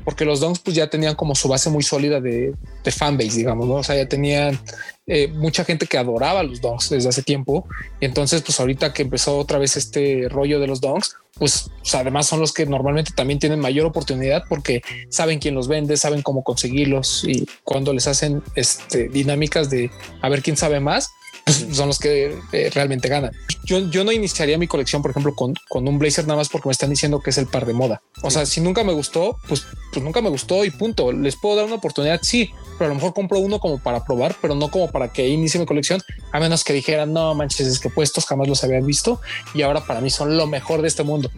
porque los Donks pues ya tenían como su base muy sólida de, de fanbase, digamos, ¿no? O sea, ya tenían eh, mucha gente que adoraba los Donks desde hace tiempo. Y entonces, pues ahorita que empezó otra vez este rollo de los Donks, pues además son los que normalmente también tienen mayor oportunidad porque saben quién los vende, saben cómo conseguirlos y cuando les hacen este, dinámicas de a ver quién sabe más, pues, son los que eh, realmente ganan. Yo, yo no iniciaría mi colección, por ejemplo, con, con, un blazer nada más porque me están diciendo que es el par de moda. O sea, si nunca me gustó, pues, pues nunca me gustó y punto. Les puedo dar una oportunidad, sí, pero a lo mejor compro uno como para probar, pero no como para que inicie mi colección, a menos que dijeran, no manches, es que puestos jamás los había visto y ahora para mí son lo mejor de este mundo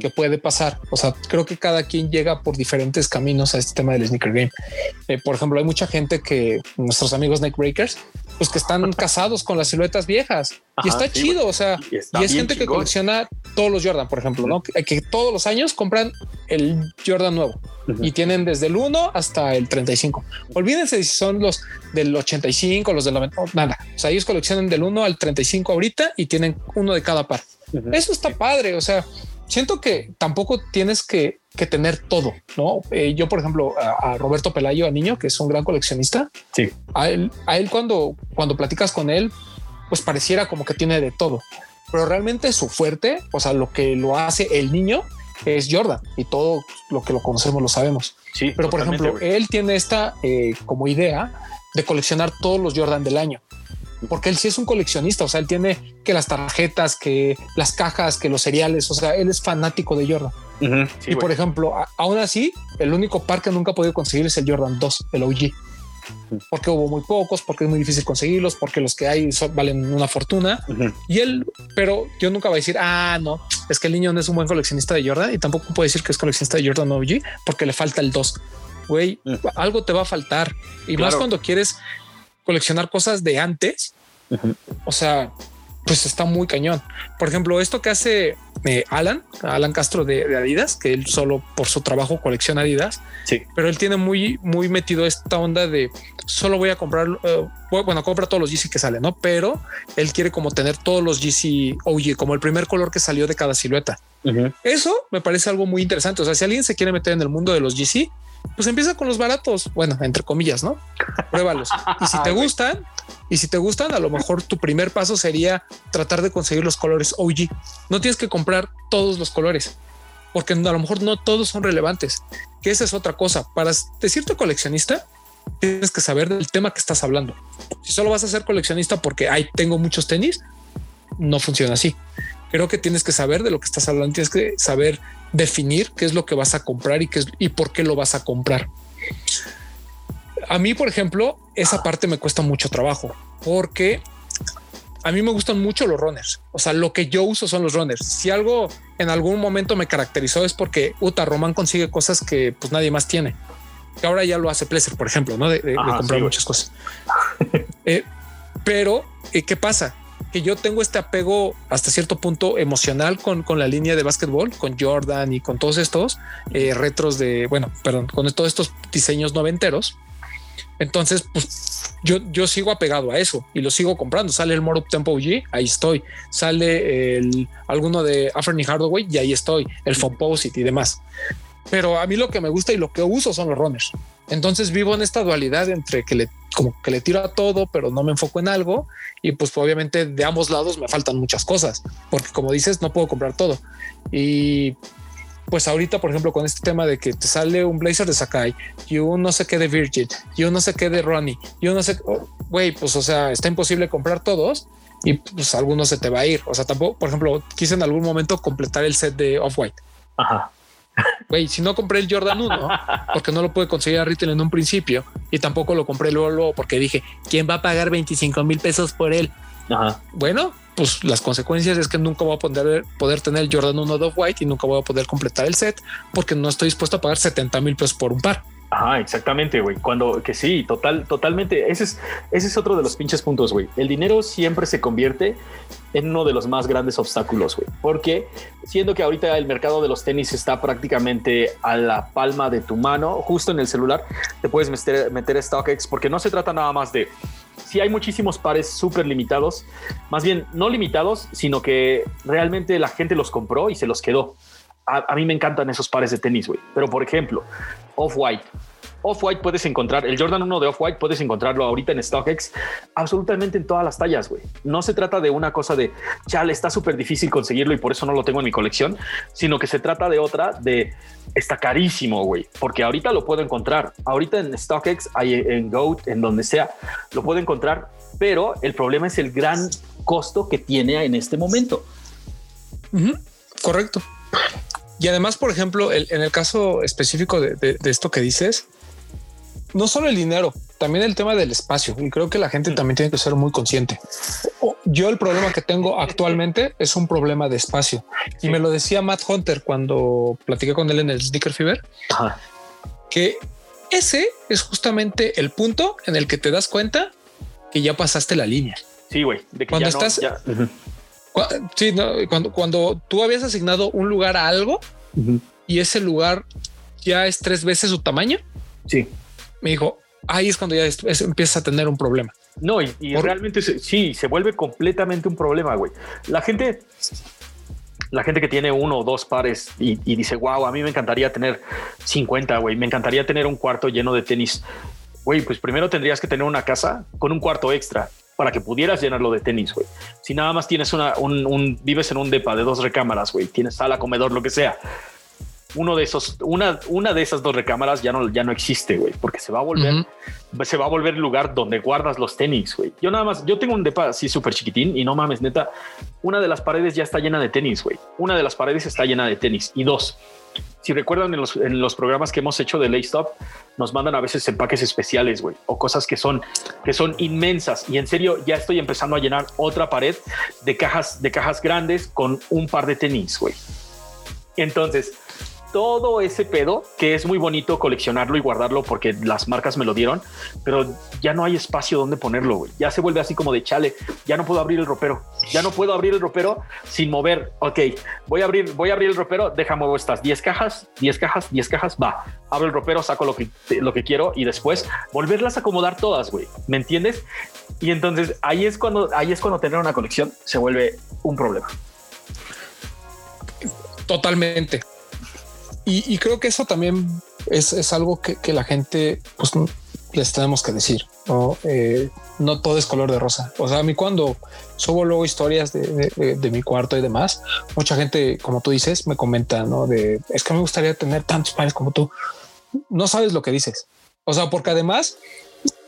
que puede pasar. O sea, creo que cada quien llega por diferentes caminos a este tema del sneaker game. Eh, por ejemplo, hay mucha gente que nuestros amigos Breakers pues que están casados con las siluetas viejas y está chido. o sea, y, es gente que colecciona todos los Jordan, por ejemplo, no que, todos los años compran el Jordan nuevo y tienen desde el 1 hasta el 35. Olvídense si son los del 85, los del 90, nada. O sea, ellos coleccionan del 1 al 35 ahorita y tienen uno de cada par. Eso está padre. O sea, siento que tampoco tienes que, tener todo, ¿no? Eh, yo, por ejemplo, a, Roberto Pelayo, a niño, que es un gran coleccionista, sí. a él, a él cuando, cuando platicas con él, pues pareciera como que tiene de todo, pero realmente su fuerte, o sea, lo que lo hace el niño es Jordan y todo lo que lo conocemos lo sabemos. Sí, pero por ejemplo, él tiene esta eh, como idea de coleccionar todos los Jordan del año porque él sí es un coleccionista, o sea, él tiene que las tarjetas, que las cajas, que los cereales, o sea, él es fanático de Jordan. y por ejemplo, aún así, el único par que nunca ha podido conseguir es el Jordan 2, el OG. Porque hubo muy pocos, porque es muy difícil conseguirlos, porque los que hay valen una fortuna. Y él, pero yo nunca voy a decir, ah, no, es que el niño no es un buen coleccionista de Jordan y tampoco puede decir que es coleccionista de Jordan OG porque le falta el 2 güey, algo te va a faltar. Y más cuando quieres coleccionar cosas de antes, o sea, pues está muy cañón. Por ejemplo, esto que hace eh, Alan, Alan Castro de, Adidas, que él solo por su trabajo colecciona Adidas. Sí. Pero él tiene muy, muy metido esta onda de solo voy a comprar, eh, bueno, compra todos los GC que salen, ¿no? Pero él quiere como tener todos los GC OG, como el primer color que salió de cada silueta. Eso me parece algo muy interesante. O sea, si alguien se quiere meter en el mundo de los GC, pues empieza con los baratos. Bueno, entre comillas, ¿no? Pruébalos. Y si te gustan, y si te gustan, a lo mejor tu primer paso sería tratar de conseguir los colores OG. No tienes que comprar todos los colores, porque a lo mejor no todos son relevantes. Que esa es otra cosa. Para decirte coleccionista, tienes que saber del tema que estás hablando. Si solo vas a ser coleccionista porque hay tengo muchos tenis, no funciona así. Creo que tienes que saber de lo que estás hablando, tienes que saber definir qué es lo que vas a comprar y qué es, y por qué lo vas a comprar. A mí, por ejemplo, esa parte me cuesta mucho trabajo porque a mí me gustan mucho los runners. O sea, lo que yo uso son los runners. Si algo en algún momento me caracterizó es porque Uta Román consigue cosas que pues nadie más tiene. Que ahora ya lo hace Pleasure, por ejemplo, ¿no? De, comprar muchas cosas. Eh, pero, eh, ¿qué pasa? Que yo tengo este apego hasta cierto punto emocional con, con la línea de básquetbol, con Jordan y con todos estos eh, retros de, bueno, perdón, con todos estos diseños noventeros. Entonces, pues yo, yo sigo apegado a eso y lo sigo comprando. Sale el More Up Tempo G, ahí estoy. Sale el, alguno de Afferny Hardaway y ahí estoy. El Fomposite y demás. Pero a mí lo que me gusta y lo que uso son los runners. Entonces vivo en esta dualidad entre que le como que le tiro a todo, pero no me enfoco en algo. Y pues obviamente de ambos lados me faltan muchas cosas, porque como dices, no puedo comprar todo. Y pues ahorita, por ejemplo, con este tema de que te sale un blazer de Sakai y un no sé qué de Virgin y un no sé qué de Ronnie y un no sé, oh, güey, pues o sea, está imposible comprar todos y pues algunos se te va a ir. O sea, tampoco, por ejemplo, quise en algún momento completar el set de Off-White. Ajá. Güey, si no compré el Jordan 1, porque no lo pude conseguir a retail en un principio y tampoco lo compré luego, porque dije, ¿quién va a pagar 25 mil pesos por él? Bueno, pues las consecuencias es que nunca voy a poder, poder tener el Jordan 1 de White y nunca voy a poder completar el set porque no estoy dispuesto a pagar 70 mil pesos por un par. Ah, exactamente, güey. Cuando que sí, total, totalmente. Ese es, ese es otro de los pinches puntos, güey. El dinero siempre se convierte en uno de los más grandes obstáculos, güey. Porque siendo que ahorita el mercado de los tenis está prácticamente a la palma de tu mano, justo en el celular, te puedes meter, meter StockX porque no se trata nada más de si hay muchísimos pares súper limitados, más bien no limitados, sino que realmente la gente los compró y se los quedó. A, a mí me encantan esos pares de tenis, güey. Pero por ejemplo, Off-White Off-White puedes encontrar, el Jordan 1 de Off-White puedes encontrarlo ahorita en StockX absolutamente en todas las tallas, güey. No se trata de una cosa de, chale, está súper difícil conseguirlo y por eso no lo tengo en mi colección, sino que se trata de otra de, está carísimo, güey, porque ahorita lo puedo encontrar. Ahorita en StockX, en Goat, en donde sea, lo puedo encontrar, pero el problema es el gran costo que tiene en este momento. Correcto. Y además, por ejemplo, en el caso específico de, esto que dices, no solo el dinero, también el tema del espacio. Y creo que la gente mm. también tiene que ser muy consciente. Yo el problema que tengo actualmente es un problema de espacio. Y me lo decía Matt Hunter cuando platiqué con él en el Sneaker Fever, que ese es justamente el punto en el que te das cuenta que ya pasaste la línea. Sí, güey. Cuando estás... sí, cuando, cuando tú habías asignado un lugar a algo y ese lugar ya es tres veces su tamaño. Sí me dijo, ahí es cuando ya empieza a tener un problema. No, y, realmente sí, se vuelve completamente un problema, güey. La gente, la gente que tiene uno o dos pares y, dice, wow, a mí me encantaría tener 50, güey, me encantaría tener un cuarto lleno de tenis. Güey, pues primero tendrías que tener una casa con un cuarto extra para que pudieras llenarlo de tenis, güey. Si nada más tienes una, un, vives en un depa de dos recámaras, güey, tienes sala, comedor, lo que sea uno de esos, una, una de esas dos recámaras ya no, ya no existe, güey, porque se va a volver, se va a volver el lugar donde guardas los tenis, güey. Yo nada más, yo tengo un depa así súper chiquitín y no mames, neta, una de las paredes ya está llena de tenis, güey. Una de las paredes está llena de tenis y dos. Si recuerdan en los, programas que hemos hecho de Lay Stop, nos mandan a veces empaques especiales, güey, o cosas que son, que son inmensas. Y en serio, ya estoy empezando a llenar otra pared de cajas, de cajas grandes con un par de tenis, güey. Entonces, todo ese pedo que es muy bonito coleccionarlo y guardarlo porque las marcas me lo dieron, pero ya no hay espacio donde ponerlo. güey. Ya se vuelve así como de chale. Ya no puedo abrir el ropero. Ya no puedo abrir el ropero sin mover. Ok, voy a abrir, voy a abrir el ropero. Deja mover estas 10 cajas, 10 cajas, 10 cajas. Va, abro el ropero, saco lo que, lo que quiero y después volverlas a acomodar todas. Güey, me entiendes? Y entonces ahí es cuando ahí es cuando tener una colección se vuelve un problema. Totalmente. Y, creo que eso también es, algo que, la gente pues, les tenemos que decir. ¿no? Eh, no todo es color de rosa. O sea, a mí cuando subo luego historias de, mi cuarto y demás, mucha gente, como tú dices, me comenta, ¿no? De, es que me gustaría tener tantos pares como tú. No sabes lo que dices. O sea, porque además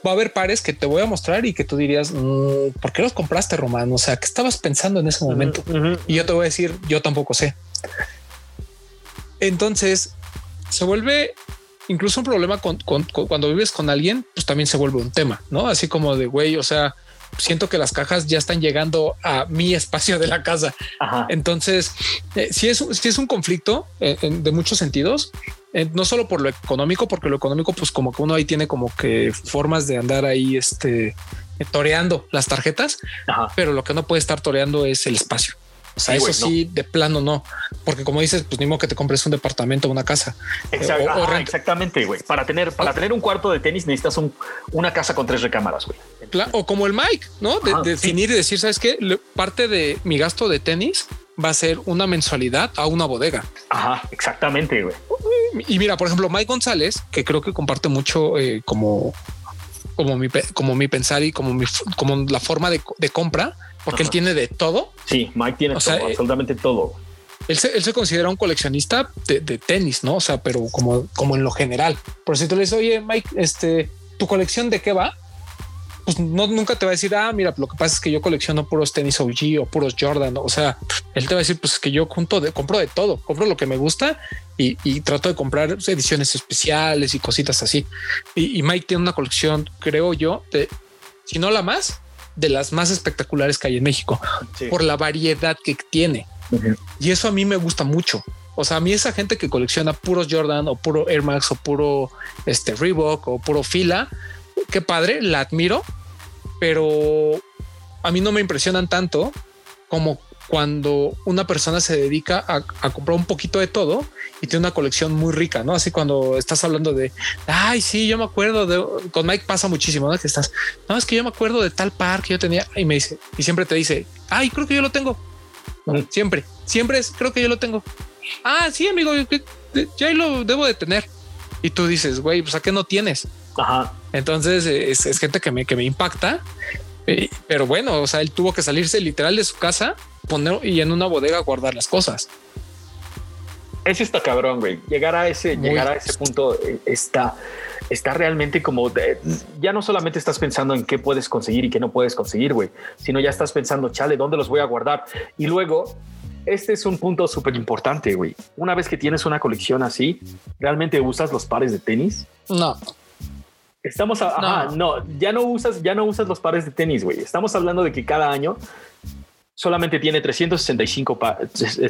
va a haber pares que te voy a mostrar y que tú dirías, mm, ¿por qué los compraste, Román? O sea, ¿qué estabas pensando en ese momento? Y yo te voy a decir, yo tampoco sé. Entonces se vuelve incluso un problema con, cuando vives con alguien, pues también se vuelve un tema, no? Así como de güey, o sea, siento que las cajas ya están llegando a mi espacio de la casa. Entonces, eh, si, es, si es un conflicto eh, de muchos sentidos, eh, no solo por lo económico, porque lo económico, pues como que uno ahí tiene como que formas de andar ahí, este, toreando las tarjetas, pero lo que no puede estar toreando es el espacio. O sea, eso sí, de plano no. Porque como dices, pues ni modo que te compres un departamento o una casa. exactamente, güey. Para tener, para tener un cuarto de tenis necesitas una casa con tres recámaras, güey. O como el Mike, ¿no? De, definir y decir, ¿sabes qué? Parte de mi gasto de tenis va a ser una mensualidad a una bodega. Ajá, exactamente, güey. Y mira, por ejemplo, Mike González, que creo que comparte mucho eh, como, como, mi, como mi pensar y como, mi, como la forma de, de compra, porque él tiene de todo. Sí, Mike tiene todo, eh, absolutamente todo. Él se, considera un coleccionista de, tenis, ¿no? O sea, pero como, como en lo general. Por si tú le dices, oye, Mike, este, ¿tu colección de qué va? Pues no, nunca te va a decir, ah, mira, lo que pasa es que yo colecciono puros tenis OG o puros Jordan. O sea, él te va a decir, pues que yo junto de, compro de todo, compro lo que me gusta y, trato de comprar ediciones especiales y cositas así. Y, y Mike tiene una colección, creo yo, de, si no la más, de las más espectaculares que hay en México por la variedad que tiene. Y eso a mí me gusta mucho. O sea, a mí esa gente que colecciona puros Jordan o puro Air Max o puro este Reebok o puro fila, qué padre, la admiro, pero a mí no me impresionan tanto como cuando una persona se dedica a, comprar un poquito de todo y tiene una colección muy rica, ¿no? Así cuando estás hablando de, ay, sí, yo me acuerdo de, con Mike pasa muchísimo, ¿no? Que estás, no, es que yo me acuerdo de tal par que yo tenía y me dice, y siempre te dice, ay, creo que yo lo tengo. Siempre, siempre es, creo que yo lo tengo. Ah, sí, amigo, ya lo debo de tener. Y tú dices, güey, pues a qué no tienes. Ajá. Entonces es, es gente que me, que me impacta pero bueno, o sea, él tuvo que salirse literal de su casa, poner y en una bodega guardar las cosas. Ese está cabrón, güey. Llegar a ese, llegar a ese punto eh, está, está realmente como ya no solamente estás pensando en qué puedes conseguir y qué no puedes conseguir, güey, sino ya estás pensando, chale, ¿dónde los voy a guardar? Y luego, este es un punto súper importante, güey. Una vez que tienes una colección así, ¿realmente usas los pares de tenis? No. Estamos a, no. no, ya no usas, ya no usas los pares de tenis, güey. Estamos hablando de que cada año solamente tiene 365,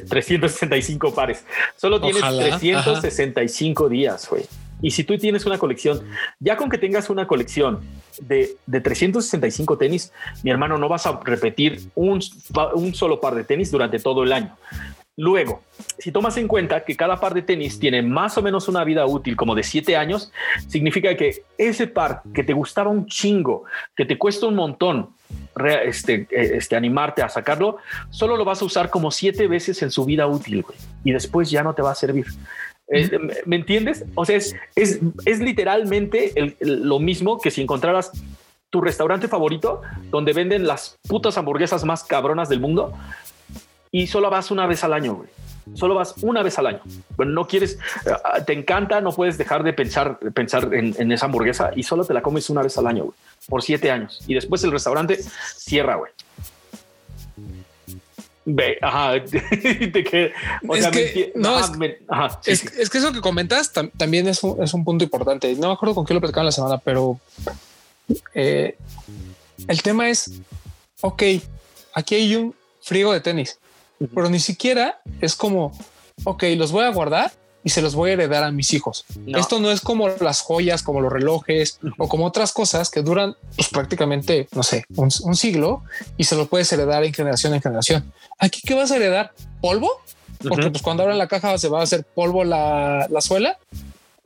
365 pares. Solo tienes 365 días, güey. Y si tú tienes una colección, ya con que tengas una colección de, de 365 tenis, mi hermano, no vas a repetir un, un solo par de tenis durante todo el año. Luego, si tomas en cuenta que cada par de tenis tiene más o menos una vida útil como de siete años, significa que ese par que te gustaba un chingo, que te cuesta un montón este, eh, este, animarte a sacarlo, solo lo vas a usar como siete veces en su vida útil y después ya no te va a servir. Eh, ¿Me entiendes? O sea, es, es, literalmente lo mismo que si encontraras tu restaurante favorito donde venden las putas hamburguesas más cabronas del mundo, y solo vas una vez al año, güey. Solo vas una vez al año. Bueno, no quieres, eh, te encanta, no puedes dejar de pensar, pensar en, esa hamburguesa y solo te la comes una vez al año, güey, por siete años. Y después el restaurante cierra, güey. Ve, ajá, te o es sea, que, no, es, es, que eso que comentas también es un, es un, punto importante. No me acuerdo con qué lo platicaban la semana, pero eh, el tema es, ok, aquí hay un frigo de tenis pero ni siquiera es como, ok, los voy a guardar y se los voy a heredar a mis hijos. Esto no es como las joyas, como los relojes o como otras cosas que duran pues, prácticamente, no sé, un, siglo y se lo puedes heredar en generación en generación. Aquí, ¿qué vas a heredar? ¿Polvo? Porque pues cuando abran la caja se va a hacer polvo la, la suela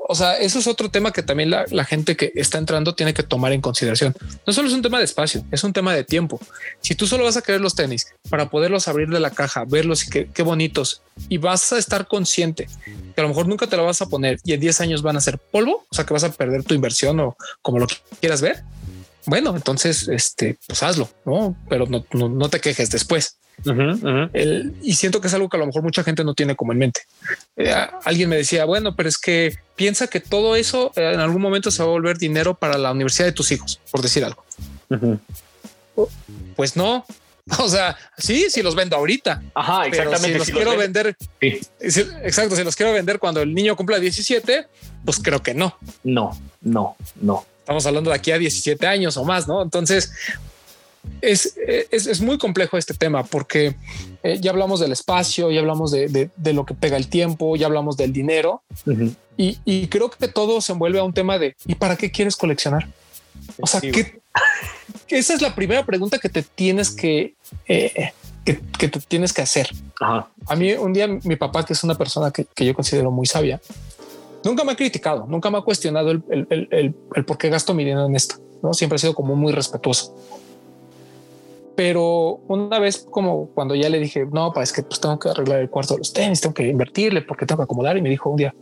o sea, eso es otro tema que también la, gente que está entrando tiene que tomar en consideración. No solo es un tema de espacio, es un tema de tiempo. Si tú solo vas a querer los tenis para poderlos abrir de la caja, verlos y qué, bonitos, y vas a estar consciente que a lo mejor nunca te lo vas a poner y en 10 años van a ser polvo, o sea que vas a perder tu inversión o como lo quieras ver. Bueno, entonces, este, pues hazlo, no, pero no, no te quejes después y siento que es algo que a lo mejor mucha gente no tiene como en mente. Eh, alguien me decía, bueno, pero es que piensa que todo eso eh, en algún momento se va a volver dinero para la universidad de tus hijos, por decir algo. Pues no. O sea, sí, si los vendo ahorita. Ajá, exactamente. si los quiero vender, exacto. Si los quiero vender cuando el niño cumpla 17, pues creo que no. No, no, no. Estamos hablando de aquí a 17 años o más, no? Entonces, es, es, muy complejo este tema porque eh, ya hablamos del espacio, ya hablamos de, de, lo que pega el tiempo, ya hablamos del dinero y, y, creo que todo se envuelve a un tema de ¿y para qué quieres coleccionar? O sea, que esa es la primera pregunta que te tienes que, eh, que, que, te tienes que hacer. A mí un día mi papá, que es una persona que, que, yo considero muy sabia, nunca me ha criticado, nunca me ha cuestionado el, el, el, el por qué gasto mi dinero en esto. ¿no? Siempre ha sido como muy respetuoso. Pero una vez como cuando ya le dije, no, es que pues tengo que arreglar el cuarto de los tenis, tengo que invertirle porque tengo que acomodar. Y me dijo un día,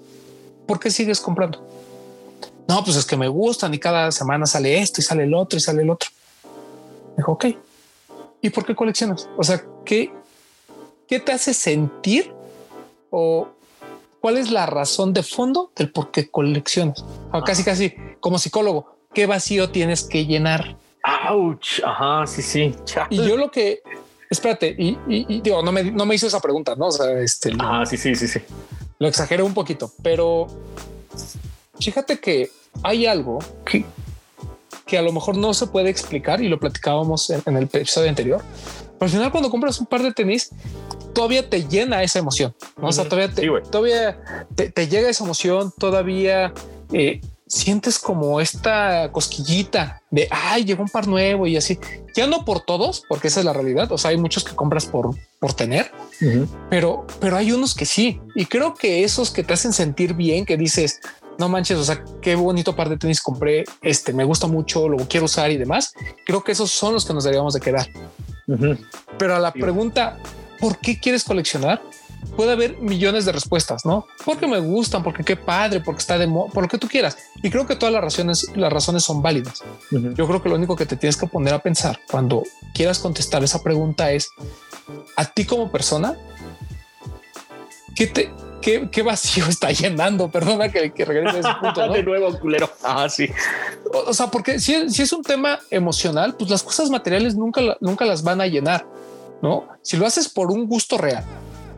¿por qué sigues comprando? No, pues es que me gustan y cada semana sale esto y sale el otro y sale el otro. Dijo, ok. ¿Y por qué coleccionas? O sea, ¿qué, qué te hace sentir o cuál es la razón de fondo del por qué coleccionas? O casi, casi como psicólogo, ¿qué vacío tienes que llenar? Ouch. Ajá, sí, sí. Y yo lo que, espérate, y, digo, no me, no me hizo esa pregunta, ¿no? O sea, este. Ah, sí, sí, sí, sí. Lo exageré un poquito, pero fíjate que hay algo que, que a lo mejor no se puede explicar y lo platicábamos en, el episodio anterior. Pero al final, cuando compras un par de tenis, todavía te llena esa emoción. O sea, todavía te, todavía te, llega esa emoción, todavía eh, sientes como esta cosquillita de ay, llegó un par nuevo y así. Ya no por todos, porque esa es la realidad. O sea, hay muchos que compras por, por tener, pero, pero hay unos que sí. Y creo que esos que te hacen sentir bien, que dices, no manches, o sea, qué bonito par de tenis compré. Este me gusta mucho, lo quiero usar y demás. Creo que esos son los que nos deberíamos de quedar. Pero a la pregunta, ¿por qué quieres coleccionar? puede haber millones de respuestas, ¿no? Porque me gustan, porque qué padre, porque está de moda, por lo que tú quieras. Y creo que todas las razones, las razones son válidas. Yo creo que lo único que te tienes que poner a pensar cuando quieras contestar esa pregunta es a ti como persona, ¿qué te, qué, vacío está llenando? Perdona que, que regrese a ese punto. de nuevo, culero. Ah, sí. O, sea, porque si, si, es un tema emocional, pues las cosas materiales nunca, nunca las van a llenar, ¿no? Si lo haces por un gusto real,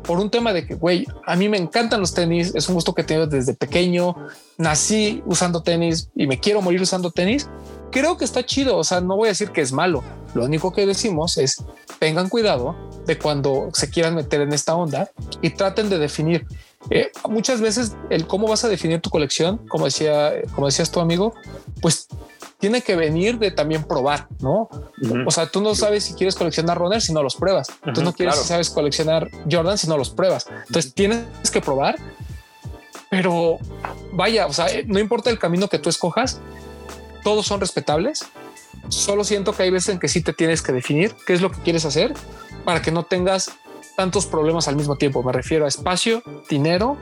por un tema de que, güey, a mí me encantan los tenis, es un gusto que tengo desde pequeño, nací usando tenis y me quiero morir usando tenis, creo que está chido, o sea, no voy a decir que es malo, lo único que decimos es tengan cuidado de cuando se quieran meter en esta onda y traten de definir. Eh, muchas veces el cómo vas a definir tu colección, como decía, como decías tu amigo, pues tiene que venir de también probar, ¿no? O sea, tú no sabes si quieres coleccionar Runner si no los pruebas. tú no quieres si sabes coleccionar Jordan si no los pruebas. Entonces tienes que probar, pero vaya, o sea, no importa el camino que tú escojas, todos son respetables. Solo siento que hay veces en que sí te tienes que definir qué es lo que quieres hacer para que no tengas tantos problemas al mismo tiempo. Me refiero a espacio, dinero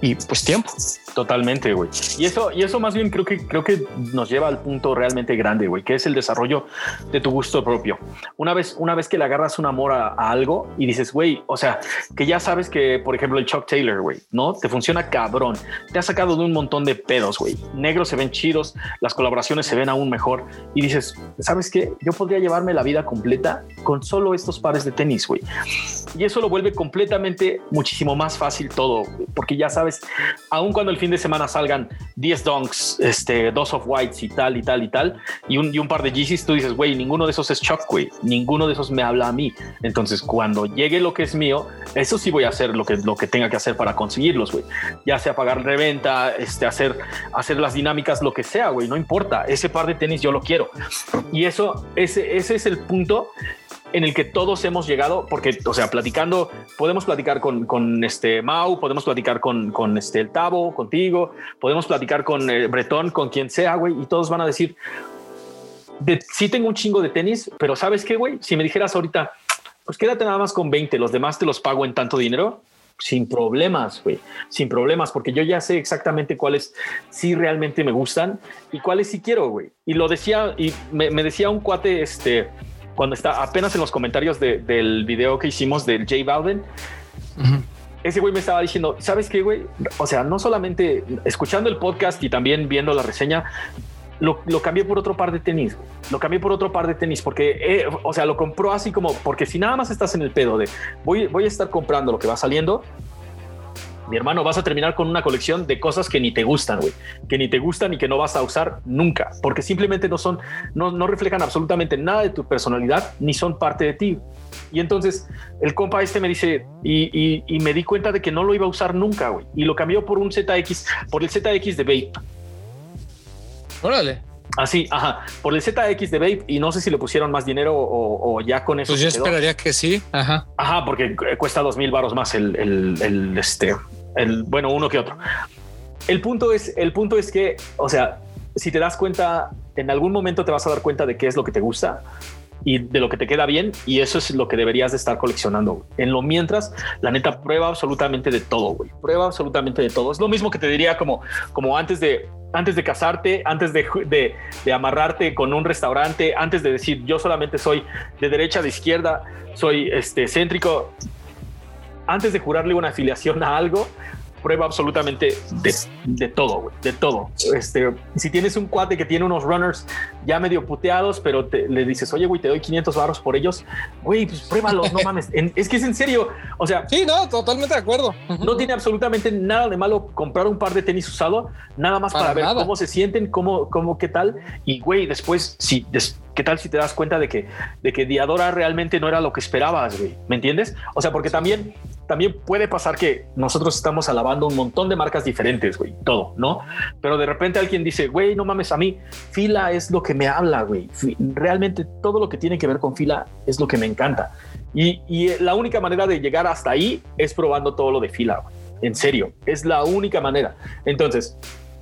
y pues tiempo. Totalmente, güey. Y eso, y eso más bien creo que creo que nos lleva al punto realmente grande, güey, que es el desarrollo de tu gusto propio. Una vez, una vez que le agarras un amor a, algo y dices, güey, o sea, que ya sabes que, por ejemplo, el Chuck Taylor, güey, no te funciona cabrón. Te ha sacado de un montón de pedos, güey. Negros se ven chidos, las colaboraciones se ven aún mejor y dices, sabes qué, yo podría llevarme la vida completa con solo estos pares de tenis, güey. Y eso lo vuelve completamente muchísimo más fácil todo, porque ya sabes, aun cuando el fin de semana salgan 10 donks, este, dos of whites y tal y tal y tal, y un, y un par de Yeezys, tú dices, güey, ninguno de esos es Chuck, güey, ninguno de esos me habla a mí. Entonces, cuando llegue lo que es mío, eso sí voy a hacer lo que, lo que tenga que hacer para conseguirlos, güey. Ya sea pagar reventa, este, hacer, hacer las dinámicas, lo que sea, güey, no importa. Ese par de tenis yo lo quiero. Y eso, ese, ese es el punto en el que todos hemos llegado, porque, o sea, platicando, podemos platicar con, con este Mau, podemos platicar con, con este el Tavo, contigo, podemos platicar con eh, Bretón, con quien sea, güey, y todos van a decir, de, sí tengo un chingo de tenis, pero ¿sabes qué, güey? Si me dijeras ahorita, pues quédate nada más con 20, los demás te los pago en tanto dinero, sin problemas, güey, sin problemas, porque yo ya sé exactamente cuáles sí realmente me gustan y cuáles sí quiero, güey. Y lo decía, y me, me decía un cuate, este, cuando está apenas en los comentarios de, del video que hicimos del J Balvin, ese güey me estaba diciendo, ¿sabes qué, güey? O sea, no solamente escuchando el podcast y también viendo la reseña, lo, lo cambié por otro par de tenis. Lo cambié por otro par de tenis porque, eh, o sea, lo compró así como, porque si nada más estás en el pedo de voy, voy a estar comprando lo que va saliendo, mi hermano, vas a terminar con una colección de cosas que ni te gustan, güey, que ni te gustan y que no vas a usar nunca, porque simplemente no son, no, no reflejan absolutamente nada de tu personalidad ni son parte de ti. Y entonces el compa este me dice, y, y, y me di cuenta de que no lo iba a usar nunca, güey, y lo cambió por un ZX, por el ZX de Vape. Órale. Así, ajá, por el ZX de Vape y no sé si le pusieron más dinero o, o ya con eso. Pues yo esperaría que sí. Ajá. Ajá, porque cuesta dos mil baros más el, el, el, este, el, bueno, uno que otro. El punto es, el punto es que, o sea, si te das cuenta, en algún momento te vas a dar cuenta de qué es lo que te gusta y de lo que te queda bien y eso es lo que deberías de estar coleccionando. En lo mientras, la neta prueba absolutamente de todo. Prueba absolutamente de todo. Es lo mismo que te diría como, como antes de antes de casarte, antes de, de, de, amarrarte con un restaurante, antes de decir yo solamente soy de derecha, de izquierda, soy este céntrico, antes de jurarle una afiliación a algo, prueba absolutamente de, de todo, de todo. Este, si tienes un cuate que tiene unos runners ya medio puteados, pero te, le dices, oye, güey, te doy 500 baros por ellos, güey, pues pruébalos, no mames. En, es que es en serio. O sea, sí, no, totalmente de acuerdo. No tiene absolutamente nada de malo comprar un par de tenis usado, nada más para, para ver nada. cómo se sienten, cómo, cómo, qué tal. Y güey, después, si, des, ¿qué tal si te das cuenta de que, de que Diadora realmente no era lo que esperabas, güey? ¿Me entiendes? O sea, porque también también puede pasar que nosotros estamos alabando un montón de marcas diferentes, güey, todo, ¿no? Pero de repente alguien dice, güey, no mames, a mí fila es lo que me habla, güey. Realmente todo lo que tiene que ver con fila es lo que me encanta. Y, y la única manera de llegar hasta ahí es probando todo lo de fila, güey. En serio, es la única manera. Entonces,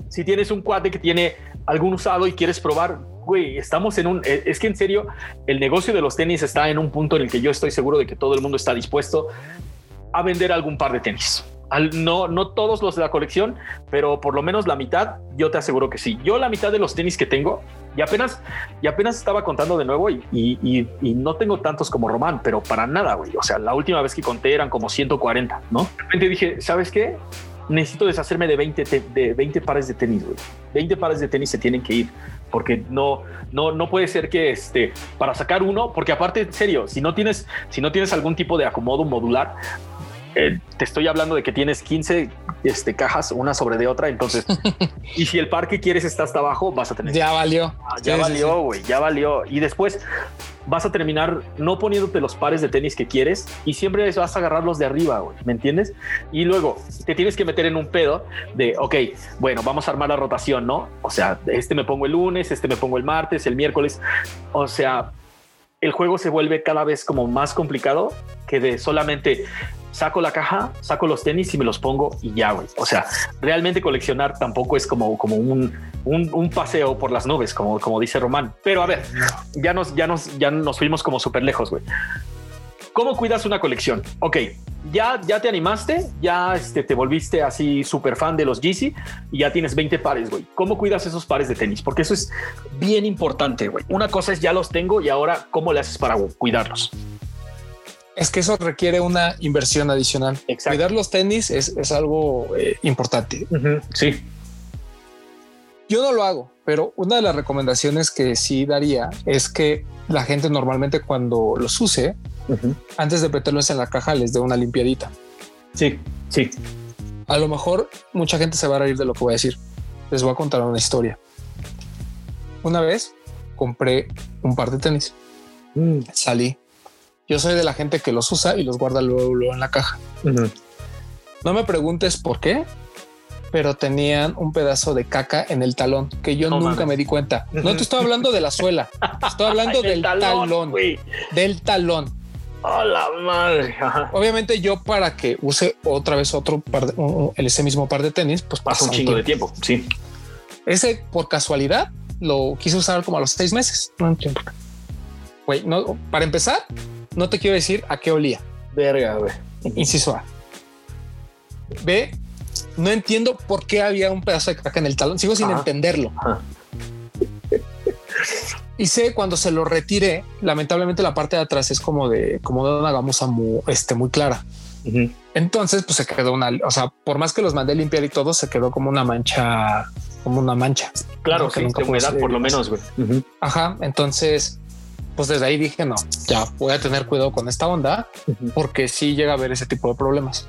si tienes un cuate que tiene algún usado y quieres probar, güey, estamos en un, es que en serio, el negocio de los tenis está en un punto en el que yo estoy seguro de que todo el mundo está dispuesto a vender algún par de tenis. Al, no, no todos los de la colección, pero por lo menos la mitad, yo te aseguro que sí. Yo la mitad de los tenis que tengo, y apenas, y apenas estaba contando de nuevo, y, y, y no tengo tantos como Román, pero para nada, güey. O sea, la última vez que conté eran como 140, ¿no? De repente dije, ¿sabes qué? Necesito deshacerme de 20, de 20 pares de tenis, güey. 20 pares de tenis se tienen que ir porque no, no, no puede ser que este, para sacar uno, porque aparte, en serio, si no tienes, si no tienes algún tipo de acomodo modular, eh, te estoy hablando de que tienes 15 este, cajas una sobre de otra. Entonces, y si el par que quieres está hasta abajo, vas a tener. Ya valió. Ah, ya sí, valió, güey. Sí. Ya valió. Y después vas a terminar no poniéndote los pares de tenis que quieres y siempre vas a agarrar los de arriba, güey. ¿Me entiendes? Y luego te tienes que meter en un pedo de, ok, bueno, vamos a armar la rotación, ¿no? O sea, este me pongo el lunes, este me pongo el martes, el miércoles. O sea, el juego se vuelve cada vez como más complicado que de solamente saco la caja, saco los tenis y me los pongo y ya, güey. O sea, realmente coleccionar tampoco es como, como un, un, paseo por las nubes, como, como dice Román. Pero a ver, ya nos, ya nos, ya nos fuimos como súper lejos, güey. ¿Cómo cuidas una colección? Ok, ya, ya te animaste, ya este, te volviste así súper fan de los Yeezy y ya tienes 20 pares, güey. ¿Cómo cuidas esos pares de tenis? Porque eso es bien importante, güey. Una cosa es ya los tengo y ahora, ¿cómo le haces para cuidarlos? Es que eso requiere una inversión adicional. Exacto. Cuidar los tenis es, es algo eh, importante. Uh -huh. Sí. Yo no lo hago, pero una de las recomendaciones que sí daría es que la gente normalmente cuando los use, uh -huh. antes de meterlos en la caja, les dé una limpiadita. Sí, sí. A lo mejor mucha gente se va a reír de lo que voy a decir. Les voy a contar una historia. Una vez compré un par de tenis. Mm. Salí. Yo soy de la gente que los usa y los guarda luego, en la caja. No me preguntes por qué, pero tenían un pedazo de caca en el talón que yo nunca me di cuenta. No te estoy hablando de la suela, estoy hablando del talón, del talón. Oh, la madre. Obviamente yo para que use otra vez otro par de, ese mismo par de tenis, pues pasa un chingo de tiempo. Sí. Ese por casualidad lo quise usar como a los seis meses. No Güey, no, para empezar, no te quiero decir a qué olía. Verga, güey. Inciso A. B, no entiendo por qué había un pedazo de caca en el talón. Sigo sin entenderlo. Y sé cuando se lo retiré, lamentablemente la parte de atrás es como de como de una gamuza muy, este, muy clara. Entonces, pues se quedó una, o sea, por más que los mandé limpiar y todo, se quedó como una mancha, como una mancha. Claro, que nunca humedad por lo menos. Ajá. Entonces, pues desde ahí dije, no, ya voy a tener cuidado con esta onda, porque sí llega a haber ese tipo de problemas.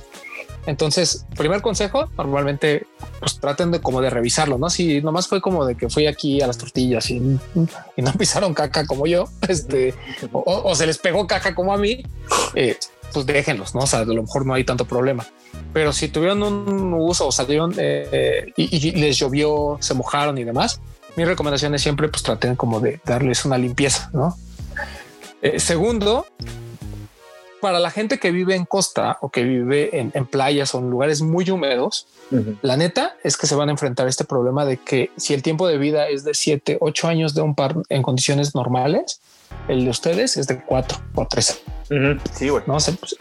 Entonces, primer consejo, normalmente pues traten de como de revisarlo, ¿no? Si nomás fue como de que fui aquí a las tortillas y, no pisaron caca como yo, este, o, se les pegó caca como a mí, eh, pues déjenlos, ¿no? O sea, a lo mejor no hay tanto problema. Pero si tuvieron un uso o salieron eh, y, les llovió, se mojaron y demás, mi recomendación es siempre pues traten como de darles una limpieza, ¿no? Eh, segundo, para la gente que vive en costa o que vive en, playas o en lugares muy húmedos, la neta es que se van a enfrentar a este problema de que si el tiempo de vida es de 7, 8 años de un par en condiciones normales, el de ustedes es de 4 o 3. Sí, güey. No. Pues,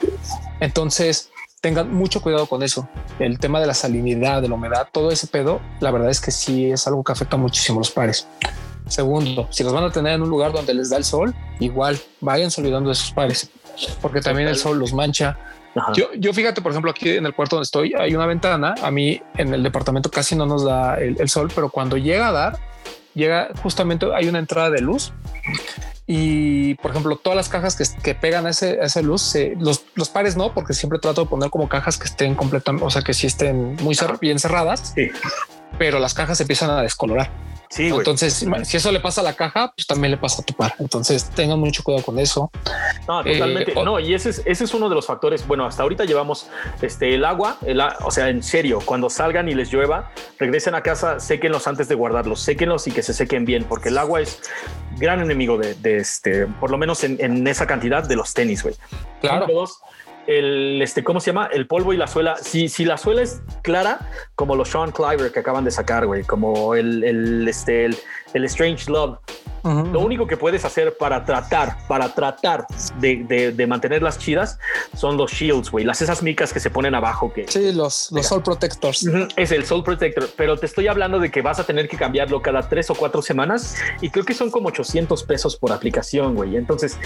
entonces, tengan mucho cuidado con eso. El tema de la salinidad, de la humedad, todo ese pedo, la verdad es que sí es algo que afecta muchísimo a los pares. Segundo, si los van a tener en un lugar donde les da el sol, igual vayan olvidando de sus pares porque también el sol los mancha. Yo, yo fíjate, por ejemplo, aquí en el cuarto donde estoy hay una ventana. A mí en el departamento casi no nos da el, sol, pero cuando llega a dar, llega justamente hay una entrada de luz y por ejemplo todas las cajas que, que pegan a, ese, esa luz los, los, pares no porque siempre trato de poner como cajas que estén completamente o sea que sí estén muy bien cerradas pero las cajas se empiezan a descolorar Sí, Entonces, si eso le pasa a la caja, pues también le pasa a tu par. Entonces, tengan mucho cuidado con eso. No, totalmente. Eh, no, y ese es, ese es uno de los factores. Bueno, hasta ahorita llevamos este, el agua, el, o sea, en serio, cuando salgan y les llueva, regresen a casa, séquenlos antes de guardarlos, séquenlos y que se sequen bien, porque el agua es gran enemigo de, este, por lo menos en, esa cantidad de los tenis, güey. Claro el, este, ¿cómo se llama? El polvo y la suela. Si, la suela es clara, como los Sean Cliver que acaban de sacar, güey, como el, el, este, el Strange Love, lo único que puedes hacer para tratar, para tratar de, de, mantenerlas chidas son los shields, güey, las esas micas que se ponen abajo. Que, sí, los, los Soul Protectors. Es el Soul Protector, pero te estoy hablando de que vas a tener que cambiarlo cada tres o cuatro semanas y creo que son como 800 pesos por aplicación, güey. Entonces,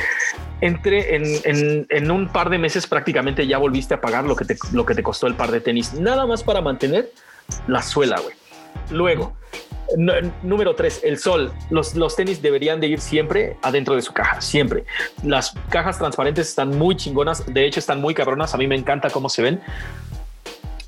entre en, en, en, un par de meses prácticamente ya volviste a pagar lo que te, lo que te costó el par de tenis, nada más para mantener la suela, güey. Luego, número tres, el sol. Los, los tenis deberían de ir siempre adentro de su caja, siempre. Las cajas transparentes están muy chingonas, de hecho están muy cabronas, a mí me encanta cómo se ven.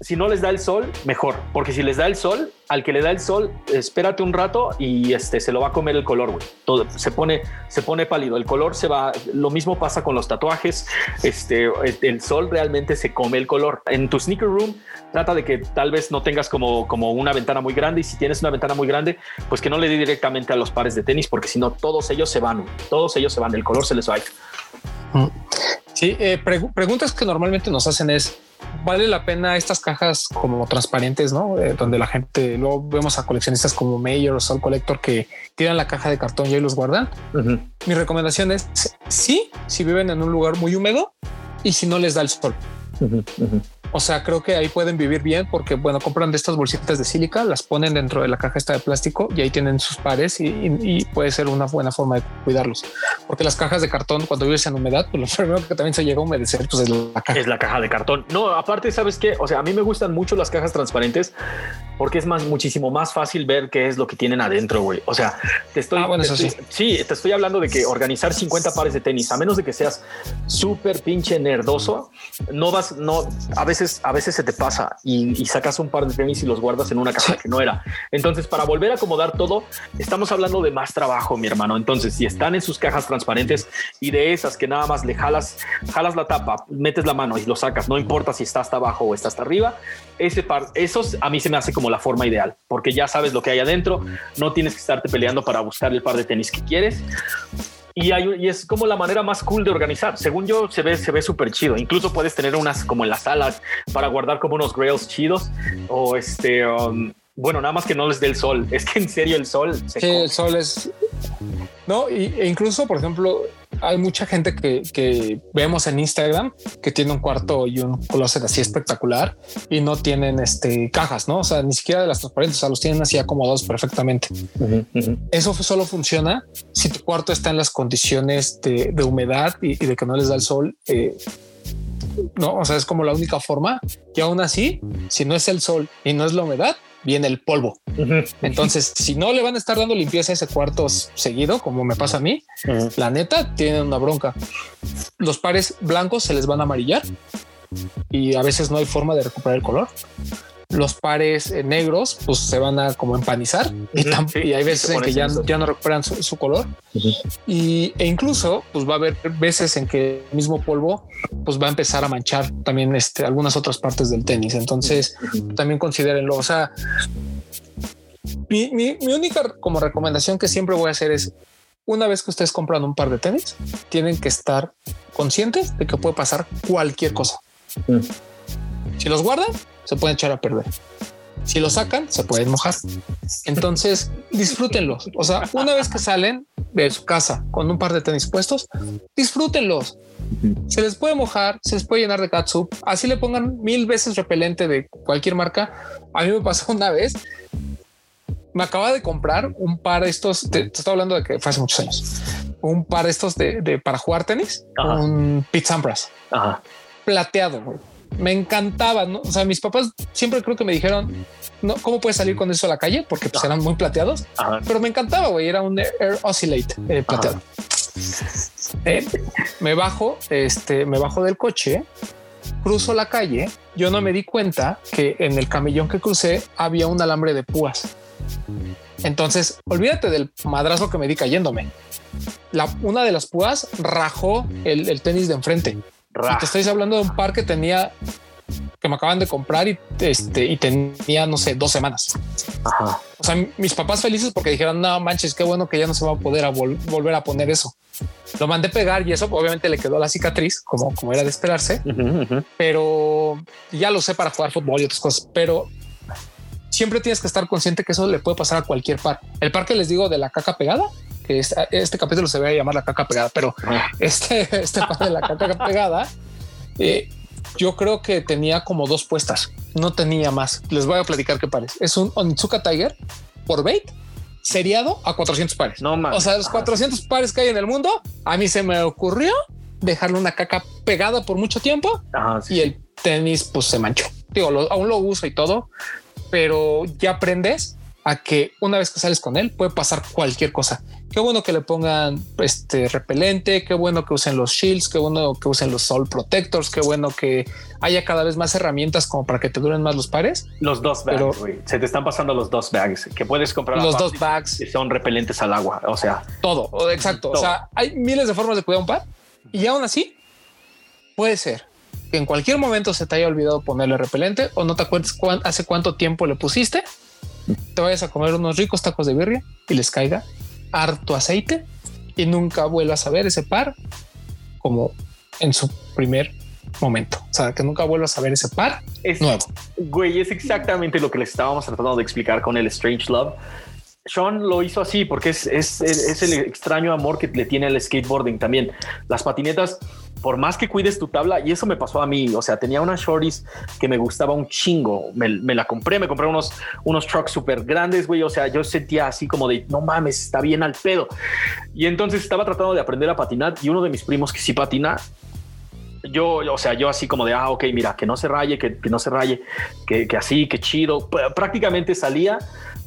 Si no les da el sol, mejor, porque si les da el sol, al que le da el sol, espérate un rato y este se lo va a comer el color, güey. Todo se pone, se pone pálido. El color se va. Lo mismo pasa con los tatuajes. Este, el sol realmente se come el color. En tu sneaker room, trata de que tal vez no tengas como, como una ventana muy grande. Y si tienes una ventana muy grande, pues que no le dé directamente a los pares de tenis, porque si no, todos ellos se van. Todos ellos se van. El color se les va. Mm. Sí, eh, preguntas que normalmente nos hacen es vale la pena estas cajas como transparentes, ¿no? Eh, donde la gente, luego vemos a coleccionistas como Mayor o Soul Collector que tiran la caja de cartón y ahí los guardan. Mi recomendación es sí, si viven en un lugar muy húmedo y si no les da el sol. O sea, creo que ahí pueden vivir bien porque, bueno, compran de estas bolsitas de sílica, las ponen dentro de la caja esta de plástico y ahí tienen sus pares y, puede ser una buena forma de cuidarlos. Porque las cajas de cartón, cuando vives en humedad, pues lo primero que también se llega a humedecer, pues es la caja. Es la caja de cartón. No, aparte, ¿sabes qué? O sea, a mí me gustan mucho las cajas transparentes porque es más, muchísimo más fácil ver qué es lo que tienen adentro, güey. O sea, te estoy... Ah, bueno, eso sí. Sí, te estoy hablando de que organizar 50 pares de tenis, a menos de que seas súper pinche nerdoso, no vas, no, a veces veces, a veces se te pasa y, sacas un par de tenis y los guardas en una caja que no era. Entonces, para volver a acomodar todo, estamos hablando de más trabajo, mi hermano. Entonces, si están en sus cajas transparentes y de esas que nada más le jalas, jalas la tapa, metes la mano y lo sacas, no importa si está hasta abajo o está hasta arriba, ese par, esos a mí se me hace como la forma ideal, porque ya sabes lo que hay adentro, no tienes que estarte peleando para buscar el par de tenis que quieres y, hay, es como la manera más cool de organizar. Según yo, se ve, se ve súper chido. Incluso puedes tener unas como en las salas para guardar como unos grails chidos o este. Um, bueno, nada más que no les dé el sol. Es que en serio el sol. Se sí, el sol es. No, y, e incluso, por ejemplo, hay mucha gente que, vemos en Instagram que tiene un cuarto y un closet así espectacular y no tienen este cajas, no? O sea, ni siquiera de las transparentes, o sea, los tienen así acomodados perfectamente. Eso solo funciona si tu cuarto está en las condiciones de, humedad y, de que no les da el sol. Eh, no, o sea, es como la única forma y aún así, si no es el sol y no es la humedad, viene el polvo. Entonces, si no le van a estar dando limpieza a ese cuarto seguido, como me pasa a mí, la neta tienen una bronca. Los pares blancos se les van a amarillar y a veces no hay forma de recuperar el color los pares eh, negros pues se van a como empanizar. Y, hay veces en que ya, ya, no recuperan su, color. Y, e incluso pues va a haber veces en que el mismo polvo pues va a empezar a manchar también este, algunas otras partes del tenis. Entonces también considérenlo. O sea, mi, mi, única como recomendación que siempre voy a hacer es una vez que ustedes compran un par de tenis, tienen que estar conscientes de que puede pasar cualquier cosa. Si los guardan, se pueden echar a perder. Si los sacan, se pueden mojar. Entonces, disfrútenlos. O sea, una vez que salen de su casa con un par de tenis puestos, disfrútenlos. Se les puede mojar, se les puede llenar de catsup. Así le pongan mil veces repelente de cualquier marca. A mí me pasó una vez. Me acaba de comprar un par de estos. Te, estoy hablando de que fue hace muchos años. Un par de estos de, para jugar tenis, un Pete Sampras plateado me encantaba, ¿no? O sea, mis papás siempre creo que me dijeron, no, ¿cómo puedes salir con eso a la calle? Porque pues, eran muy plateados, pero me encantaba, güey, era un Air Oscillate eh, plateado. Eh, me bajo, este, me bajo del coche, cruzo la calle, yo no me di cuenta que en el camellón que crucé había un alambre de púas. Entonces, olvídate del madrazo que me di cayéndome. La, una de las púas rajó el, el tenis de enfrente te estoy hablando de un par que tenía que me acaban de comprar y este y tenía no sé dos semanas. O sea, mis papás felices porque dijeron no manches, qué bueno que ya no se va a poder volver a poner eso. Lo mandé pegar y eso obviamente le quedó la cicatriz como como era de esperarse, pero ya lo sé para jugar fútbol y otras cosas, pero siempre tienes que estar consciente que eso le puede pasar a cualquier par. El par que les digo de la caca pegada, que este capítulo se va a llamar la caca pegada, pero este, este par de la caca pegada, eh, yo creo que tenía como dos puestas, no tenía más. Les voy a platicar qué pares. Es un Onitsuka Tiger por bait seriado a 400 pares. No más. O sea, los 400 pares que hay en el mundo, a mí se me ocurrió dejarle una caca pegada por mucho tiempo y el tenis pues se manchó. Digo, aún lo uso y todo, pero ya aprendes a que una vez que sales con él puede pasar cualquier cosa. Qué bueno que le pongan este repelente, qué bueno que usen los shields, qué bueno que usen los sol protectors, qué bueno que haya cada vez más herramientas como para que te duren más los pares. Los dos bags, se te están pasando los dos bags que puedes comprar. Los dos bags que son repelentes al agua. O sea, todo exacto. O sea, hay miles de formas de cuidar un par y aún así puede ser que en cualquier momento se te haya olvidado ponerle repelente o no te acuerdas hace cuánto tiempo le pusiste, te vayas a comer unos ricos tacos de birria y les caiga harto aceite y nunca vuelvas a ver ese par como en su primer momento. O sea, que nunca vuelvas a ver ese par es nuevo. Güey, es exactamente lo que les estábamos tratando de explicar con el Strange Love. Sean lo hizo así porque es, es, es, el extraño amor que le tiene al skateboarding también. Las patinetas por más que cuides tu tabla, y eso me pasó a mí, o sea, tenía una shorties que me gustaba un chingo, me, la compré, me compré unos, unos trucks súper grandes, güey, o sea, yo sentía así como de, no mames, está bien al pedo. Y entonces estaba tratando de aprender a patinar y uno de mis primos que sí patina, yo, o sea, yo así como de, ah, ok, mira, que no se raye, que, no se raye, que, que así, que chido, prácticamente salía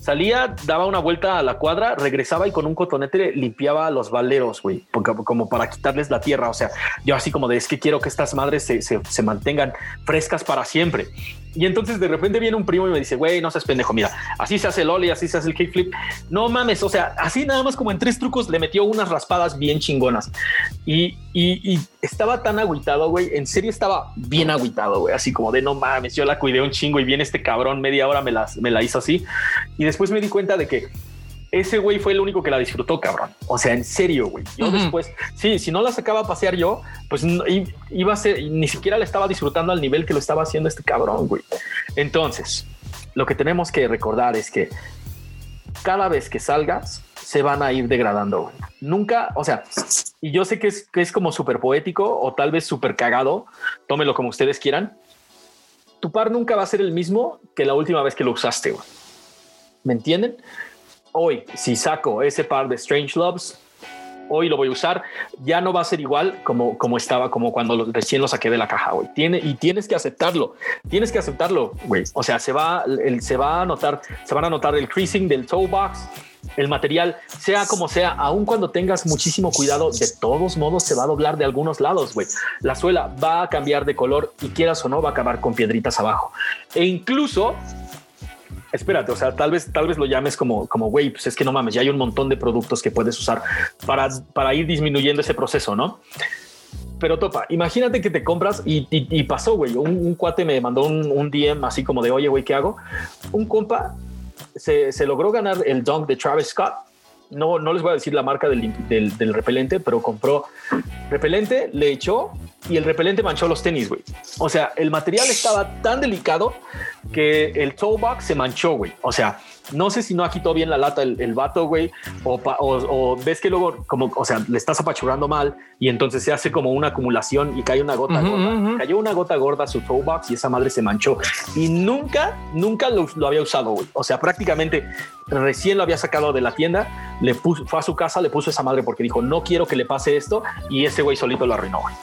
salía, daba una vuelta a la cuadra, regresaba y con un cotonete limpiaba los valeros, güey, como para quitarles la tierra. O sea, yo así como de es que quiero que estas madres se, se mantengan frescas para siempre. Y entonces de repente viene un primo y me dice, güey, no seas pendejo, mira, así se hace el ollie, así se hace el kickflip. No mames, o sea, así nada más como en tres trucos le metió unas raspadas bien chingonas. Y, y, estaba tan agüitado, güey, en serio estaba bien agüitado, güey, así como de no mames, yo la cuidé un chingo y viene este cabrón media hora me, las, me la hizo así. Me di cuenta de que ese güey fue el único que la disfrutó, cabrón. O sea, en serio, güey. Yo después, sí, si no la sacaba a pasear yo, pues iba a ser, ni siquiera la estaba disfrutando al nivel que lo estaba haciendo este cabrón, güey. Entonces, lo que tenemos que recordar es que cada vez que salgas, se van a ir degradando. Güey. Nunca, o sea, y yo sé que es, que es como súper poético o tal vez súper cagado, tómelo como ustedes quieran. Tu par nunca va a ser el mismo que la última vez que lo usaste. Güey. ¿Me entienden? hoy, si saco ese par de Strange Loves, hoy lo voy a usar, ya no va a ser igual como, como estaba, como cuando recién lo saqué de la caja hoy. Tiene, y tienes que aceptarlo, tienes que aceptarlo, güey. O sea, se va, el, se va a notar, se van a notar el creasing del toe box, el material, sea como sea, aun cuando tengas muchísimo cuidado, de todos modos se va a doblar de algunos lados, güey. La suela va a cambiar de color y quieras o no, va a acabar con piedritas abajo. E incluso espérate, o sea, tal vez, tal vez lo llames como, como, güey, pues es que no mames, ya hay un montón de productos que puedes usar para, para ir disminuyendo ese proceso, ¿no? Pero topa, imagínate que te compras y, pasó, güey, un, cuate me mandó un, DM así como de, oye, güey, ¿qué hago? Un compa se, se logró ganar el dunk de Travis Scott no, no les voy a decir la marca del, del, repelente, pero compró repelente, le echó y el repelente manchó los tenis, güey. O sea, el material estaba tan delicado que el toe box se manchó, güey. O sea, no sé si no ha quitado bien la lata el, vato, güey, o, ves que luego, como, o sea, le estás apachurando mal y entonces se hace como una acumulación y cae una gota gorda. Cayó una gota gorda a su toe box y esa madre se manchó y nunca, nunca lo, había usado, güey. O sea, prácticamente recién lo había sacado de la tienda, le puso, fue a su casa, le puso esa madre porque dijo, no quiero que le pase esto y ese güey solito lo arruinó, güey.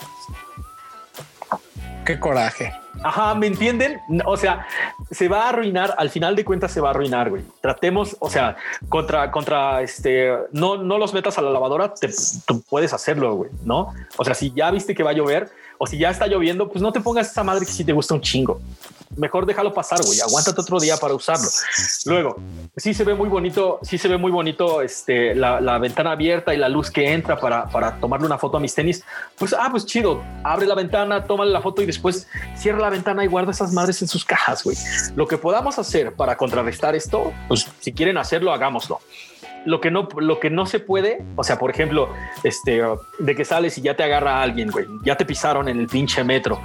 Qué coraje. Ajá, ¿me entienden? O sea, se va a arruinar, al final de cuentas se va a arruinar, güey. Tratemos, o sea, contra, contra este, no, no los metas a la lavadora, tú puedes hacerlo, güey, ¿no? O sea, si ya viste que va a llover o si ya está lloviendo, pues no te pongas esa madre que si te gusta un chingo mejor déjalo pasar, güey. Aguántate otro día para usarlo. Luego, sí se ve muy bonito, sí se ve muy bonito este, la, ventana abierta y la luz que entra para, para, tomarle una foto a mis tenis. Pues, ah, pues chido. Abre la ventana, tómale la foto y después cierra la ventana y guarda esas madres en sus cajas, güey. Lo que podamos hacer para contrarrestar esto, pues si quieren hacerlo, hagámoslo lo que no, lo que no se puede, o sea, por ejemplo, este, de que sales y ya te agarra alguien, güey, ya te pisaron en el pinche metro,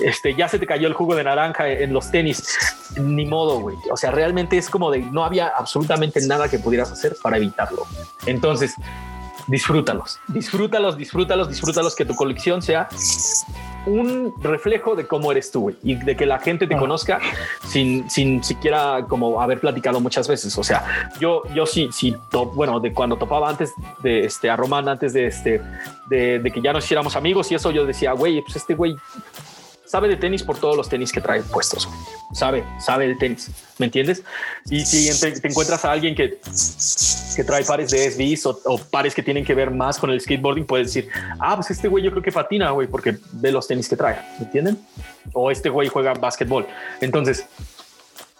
este, ya se te cayó el jugo de naranja en los tenis, ni modo, güey. O sea, realmente es como de no había absolutamente nada que pudieras hacer para evitarlo. Entonces, disfrútalos, disfrútalos, disfrútalos, disfrútalos, que tu colección sea un reflejo de cómo eres tú y de que la gente te conozca sin, sin siquiera como haber platicado muchas veces. O sea, yo, yo sí, sí, bueno, de cuando topaba antes de este a Román, antes de este, de, de que ya nos hiciéramos amigos y eso, yo decía, güey, pues este güey sabe de tenis por todos los tenis que trae puestos. Sabe, sabe de tenis. ¿Me entiendes? Y si te, encuentras a alguien que, que trae pares de SBs o, pares que tienen que ver más con el skateboarding, puedes decir, ah, pues este güey yo creo que patina, güey, porque ve los tenis que trae. ¿Me entienden? O este güey juega básquetbol. Entonces,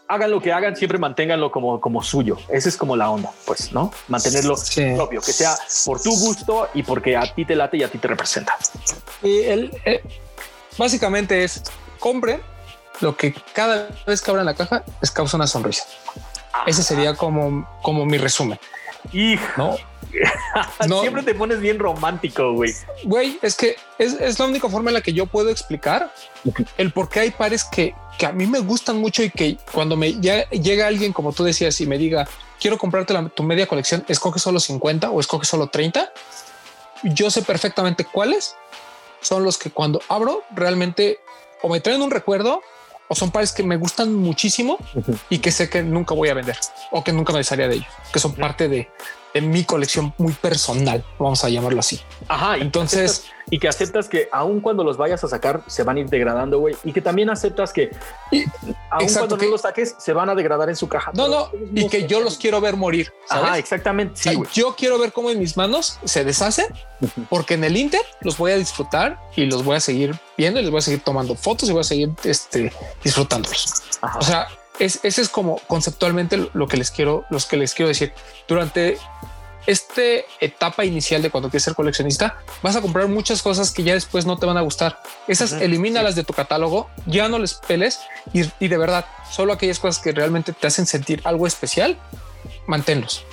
hagan lo que hagan, siempre manténganlo como, como suyo. Esa es como la onda, pues, ¿no? Mantenerlo propio, que sea por tu gusto y porque a ti te late y a ti te representa. Y el, eh, Básicamente es compren lo que cada vez que abran la caja les causa una sonrisa. Ese sería como, como mi resumen. Y ¿no? Siempre te pones bien romántico, güey. Güey, es que es, la única forma en la que yo puedo explicar el por qué hay pares que, que a mí me gustan mucho y que cuando me llega alguien, como tú decías, y me diga, quiero comprarte tu media colección, escoge solo 50 o escoge solo 30. Yo sé perfectamente cuáles son los que cuando abro realmente o me traen un recuerdo o son pares que me gustan muchísimo y que sé que nunca voy a vender o que nunca me desharía de ellos, que son parte de, en mi colección muy personal, vamos a llamarlo así. Ajá, entonces y que aceptas que aun cuando los vayas a sacar se van a ir degradando, güey, y que también aceptas que aun cuando no los saques se van a degradar en su caja. No, no, y que yo los quiero ver morir. Ajá, exactamente. Sí, yo quiero ver cómo en mis manos se deshacen, porque en el Inter los voy a disfrutar y los voy a seguir viendo y les voy a seguir tomando fotos y voy a seguir este, disfrutándolos. O sea, es, ese es como conceptualmente lo que les quiero, los que les quiero decir. Durante este etapa inicial de cuando quieres ser coleccionista, vas a comprar muchas cosas que ya después no te van a gustar. Esas elimínalas de tu catálogo, ya no les peles y, de verdad, solo aquellas cosas que realmente te hacen sentir algo especial, manténlos.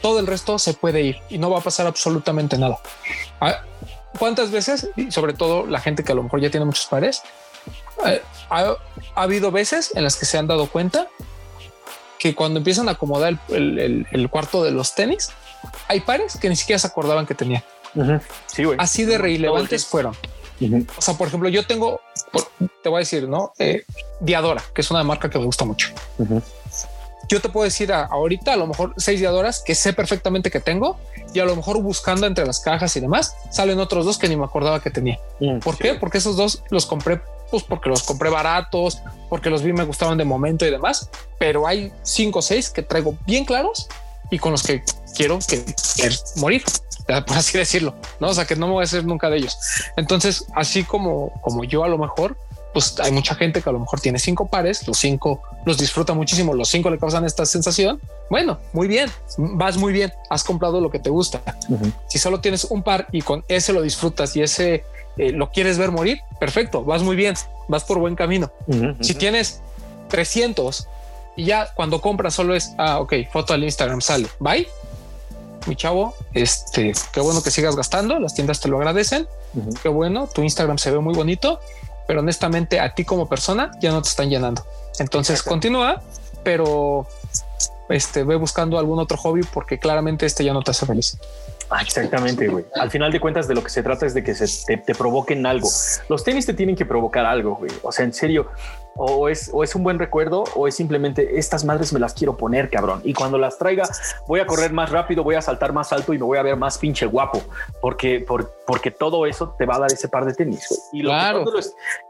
Todo el resto se puede ir y no va a pasar absolutamente nada. Ah, ¿Cuántas veces, y sobre todo la gente que a lo mejor ya tiene muchos pares, eh, ha, habido veces en las que se han dado cuenta que cuando empiezan a acomodar el cuarto de los tenis, hay pares que ni siquiera se acordaban que tenían. Sí, Así de relevantes fueron. O sea, por ejemplo, yo tengo, te voy a decir, ¿no? Eh, Diadora, que es una marca que me gusta mucho. Yo te puedo decir ahorita a lo mejor seis Diadoras que sé perfectamente que tengo y a lo mejor buscando entre las cajas y demás salen otros dos que ni me acordaba que tenía. Mm, ¿Por qué? Porque esos dos los compré pues porque los compré baratos, porque los vi me gustaban de momento y demás, pero hay cinco o seis que traigo bien claros y con los que quiero que, morir, por así decirlo, no? O sea, que no me voy a hacer nunca de ellos. Entonces, así como, como yo a lo mejor, pues hay mucha gente que a lo mejor tiene cinco pares, los cinco los disfruta muchísimo, los cinco le causan esta sensación. Bueno, muy bien, vas muy bien, has comprado lo que te gusta. Si solo tienes un par y con ese lo disfrutas y ese eh, lo quieres ver morir, perfecto, vas muy bien, vas por buen camino. Si tienes 300 y ya cuando compras solo es, ah, ok, foto al Instagram sale, bye, mi chavo, este, qué bueno que sigas gastando, las tiendas te lo agradecen, qué bueno, tu Instagram se ve muy bonito, pero honestamente a ti como persona ya no te están llenando. Entonces continúa, pero este, ve buscando algún otro hobby porque claramente este ya no te hace feliz. Exactamente, güey. Al final de cuentas, de lo que se trata es de que se te, te, provoquen algo. Los tenis te tienen que provocar algo, güey. O sea, en serio, o es, o es un buen recuerdo o es simplemente estas madres me las quiero poner, cabrón. Y cuando las traiga, voy a correr más rápido, voy a saltar más alto y me voy a ver más pinche guapo, porque, por, porque todo eso te va a dar ese par de tenis. Y, lo que no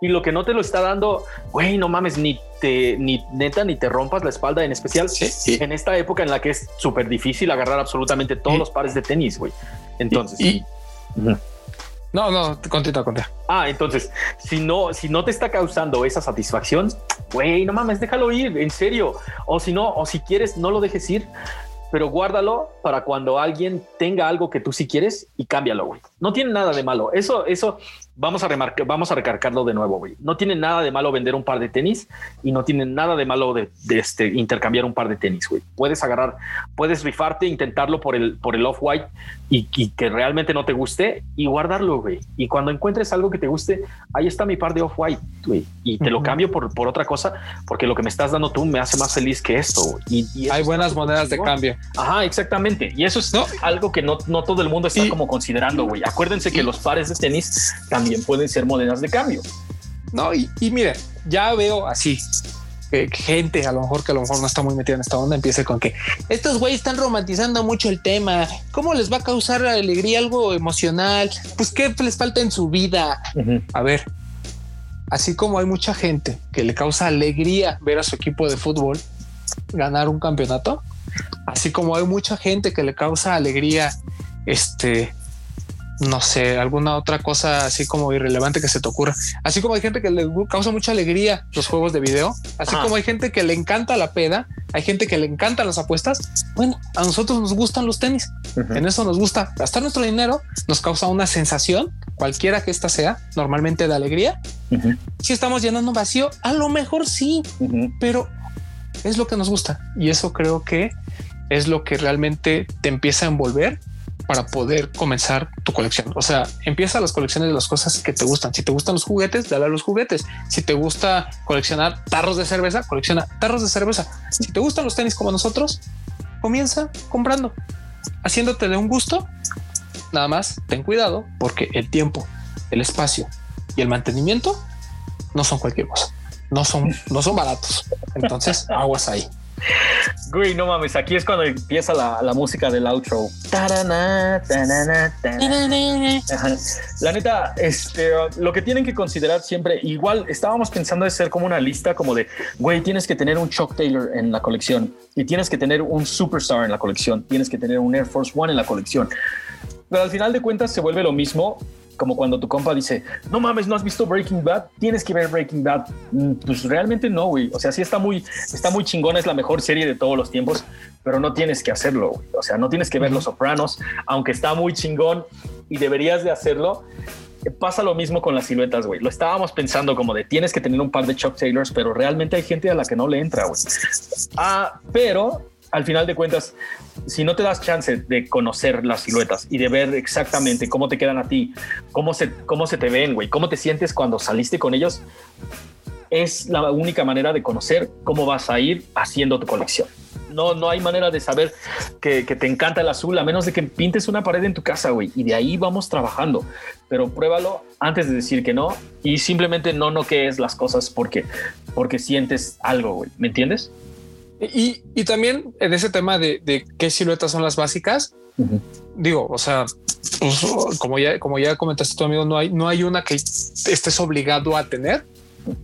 y lo que no te lo está dando, güey, no mames, ni te, ni neta, ni te rompas la espalda, en especial en esta época en la que es súper difícil agarrar absolutamente todos los pares de tenis, güey. Entonces, y, no, no, continúa, continúa. Ah, entonces, si no, si no te está causando esa satisfacción, güey, no mames, déjalo ir, en serio. O si no, o si quieres, no lo dejes ir, pero guárdalo para cuando alguien tenga algo que tú sí quieres y cámbialo, güey. No tiene nada de malo. Eso, eso, vamos a remarcar, vamos a recargarlo de nuevo, güey. No tiene nada de malo vender un par de tenis y no tiene nada de malo de, este, intercambiar un par de tenis, güey. Puedes agarrar, puedes rifarte, intentarlo por el, por el off-white y, que realmente no te guste y guardarlo, güey. Y cuando encuentres algo que te guste, ahí está mi par de off-white, güey. Y te lo cambio por, por otra cosa porque lo que me estás dando tú me hace más feliz que esto. Y, hay buenas monedas de cambio. Ajá, exactamente. Y eso es algo que no, no todo el mundo está como considerando, güey. Acuérdense que los pares de tenis también pueden ser monedas de cambio. No, y, y mire, ya veo así que, gente a lo mejor que a lo mejor no está muy metida en esta onda empiece con que estos güeyes están romantizando mucho el tema. ¿Cómo les va a causar alegría algo emocional? Pues qué les falta en su vida. A ver, así como hay mucha gente que le causa alegría ver a su equipo de fútbol ganar un campeonato, así como hay mucha gente que le causa alegría este no sé, alguna otra cosa así como irrelevante que se te ocurra. Así como hay gente que le causa mucha alegría los juegos de video, así como hay gente que le encanta la peda, hay gente que le encantan las apuestas. Bueno, a nosotros nos gustan los tenis. En eso nos gusta gastar nuestro dinero, nos causa una sensación, cualquiera que esta sea, normalmente de alegría. Si estamos llenando un vacío, a lo mejor sí, pero es lo que nos gusta y eso creo que es lo que realmente te empieza a envolver para poder comenzar tu colección. O sea, empieza las colecciones de las cosas que te gustan. Si te gustan los juguetes, dale a los juguetes. Si te gusta coleccionar tarros de cerveza, colecciona tarros de cerveza. Si te gustan los tenis como nosotros, comienza comprando, haciéndote de un gusto. Nada más ten cuidado porque el tiempo, el espacio y el mantenimiento no son cualquier cosa. No son, no son baratos. Entonces aguas ahí. Güey, no mames, aquí es cuando empieza la, la música del outro. La neta, este, lo que tienen que considerar siempre, igual estábamos pensando de ser como una lista como de, güey, tienes que tener un Chuck Taylor en la colección y tienes que tener un Superstar en la colección, tienes que tener un Air Force One en la colección. Pero al final de cuentas se vuelve lo mismo como cuando tu compa dice, no mames, no has visto Breaking Bad, tienes que ver Breaking Bad. Mm, Pues realmente no, güey. O sea, sí está muy, está muy chingona, es la mejor serie de todos los tiempos, pero no tienes que hacerlo, güey. O sea, no tienes que ver Los Sopranos, aunque está muy chingón y deberías de hacerlo. Pasa lo mismo con las siluetas, güey. Lo estábamos pensando como de tienes que tener un par de Chuck Taylors, pero realmente hay gente a la que no le entra, güey. Ah, pero al final de cuentas, si no te das chance de conocer las siluetas y de ver exactamente cómo te quedan a ti, cómo se, cómo se te ven, güey, cómo te sientes cuando saliste con ellos, es la única manera de conocer cómo vas a ir haciendo tu colección. No, no hay manera de saber que, te encanta el azul a menos de que pintes una pared en tu casa, güey. Y de ahí vamos trabajando. Pero pruébalo antes de decir que no y simplemente no no que es las cosas porque, porque sientes algo, güey. ¿Me entiendes? Y, y también en ese tema de, de qué siluetas son las básicas, digo, o sea, pues, como ya, como ya comentaste tu amigo, no hay, no hay una que estés obligado a tener.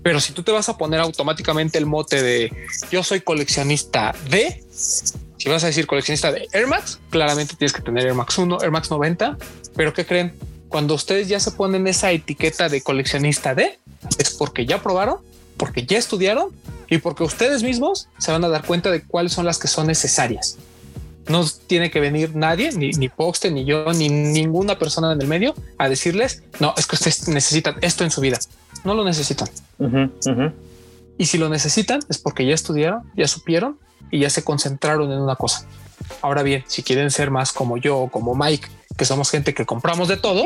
Pero si tú te vas a poner automáticamente el mote de yo soy coleccionista de, si vas a decir coleccionista de Air Max, claramente tienes que tener Air Max 1, Air Max 90. Pero ¿qué creen? Cuando ustedes ya se ponen esa etiqueta de coleccionista de, es porque ya probaron, porque ya estudiaron y porque ustedes mismos se van a dar cuenta de cuáles son las que son necesarias. No tiene que venir nadie, ni, ni Poxte, ni yo, ni ninguna persona en el medio a decirles, no, es que ustedes necesitan esto en su vida. No lo necesitan. Ujú, ujú. Y si lo necesitan es porque ya estudiaron, ya supieron y ya se concentraron en una cosa. Ahora bien, si quieren ser más como yo o como Mike, que somos gente que compramos de todo,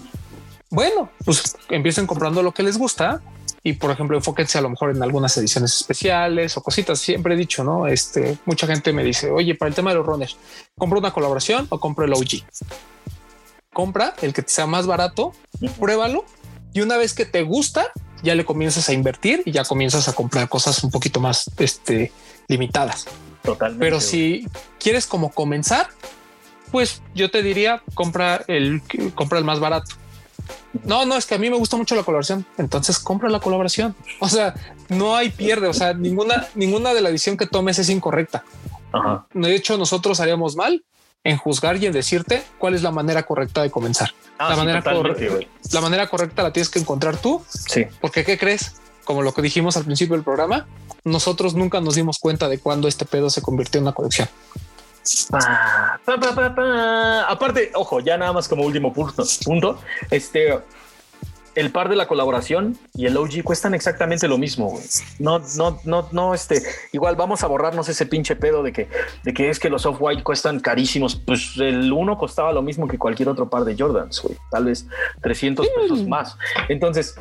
bueno, pues empiecen comprando lo que les gusta y por ejemplo enfóquense a lo mejor en algunas ediciones especiales o cositas. Siempre he dicho, no? Este mucha gente me dice, oye, para el tema de los runners, compro una colaboración o compro el OG. Compra el que te sea más barato, pruébalo y una vez que te gusta, ya le comienzas a invertir y ya comienzas a comprar cosas un poquito más este, limitadas. Totalmente. Pero si quieres como comenzar, pues yo te diría compra el compra el más barato. No, no, es que a mí me gusta mucho la colaboración. Entonces compra la colaboración. O sea, no hay pierde. O sea, ninguna, ninguna de la edición que tomes es incorrecta. Ajá. De hecho, nosotros haríamos mal en juzgar y en decirte cuál es la manera correcta de comenzar. Ah, la, sí, manera totalmente, cor- güey. la manera correcta la tienes que encontrar tú, Sí. porque ¿qué crees? Como lo que dijimos al principio del programa, nosotros nunca nos dimos cuenta de cuándo este pedo se convirtió en una colección. Pa, pa, pa, pa, pa. Aparte, ojo, ya nada más como último punto, punto, este, el par de la colaboración y el OG cuestan exactamente lo mismo. güey. No, no, no, no, este, igual vamos a borrarnos ese pinche pedo de que, de que es que los off-white cuestan carísimos. Pues el uno costaba lo mismo que cualquier otro par de Jordans, güey. Tal vez 300 pesos más. Entonces,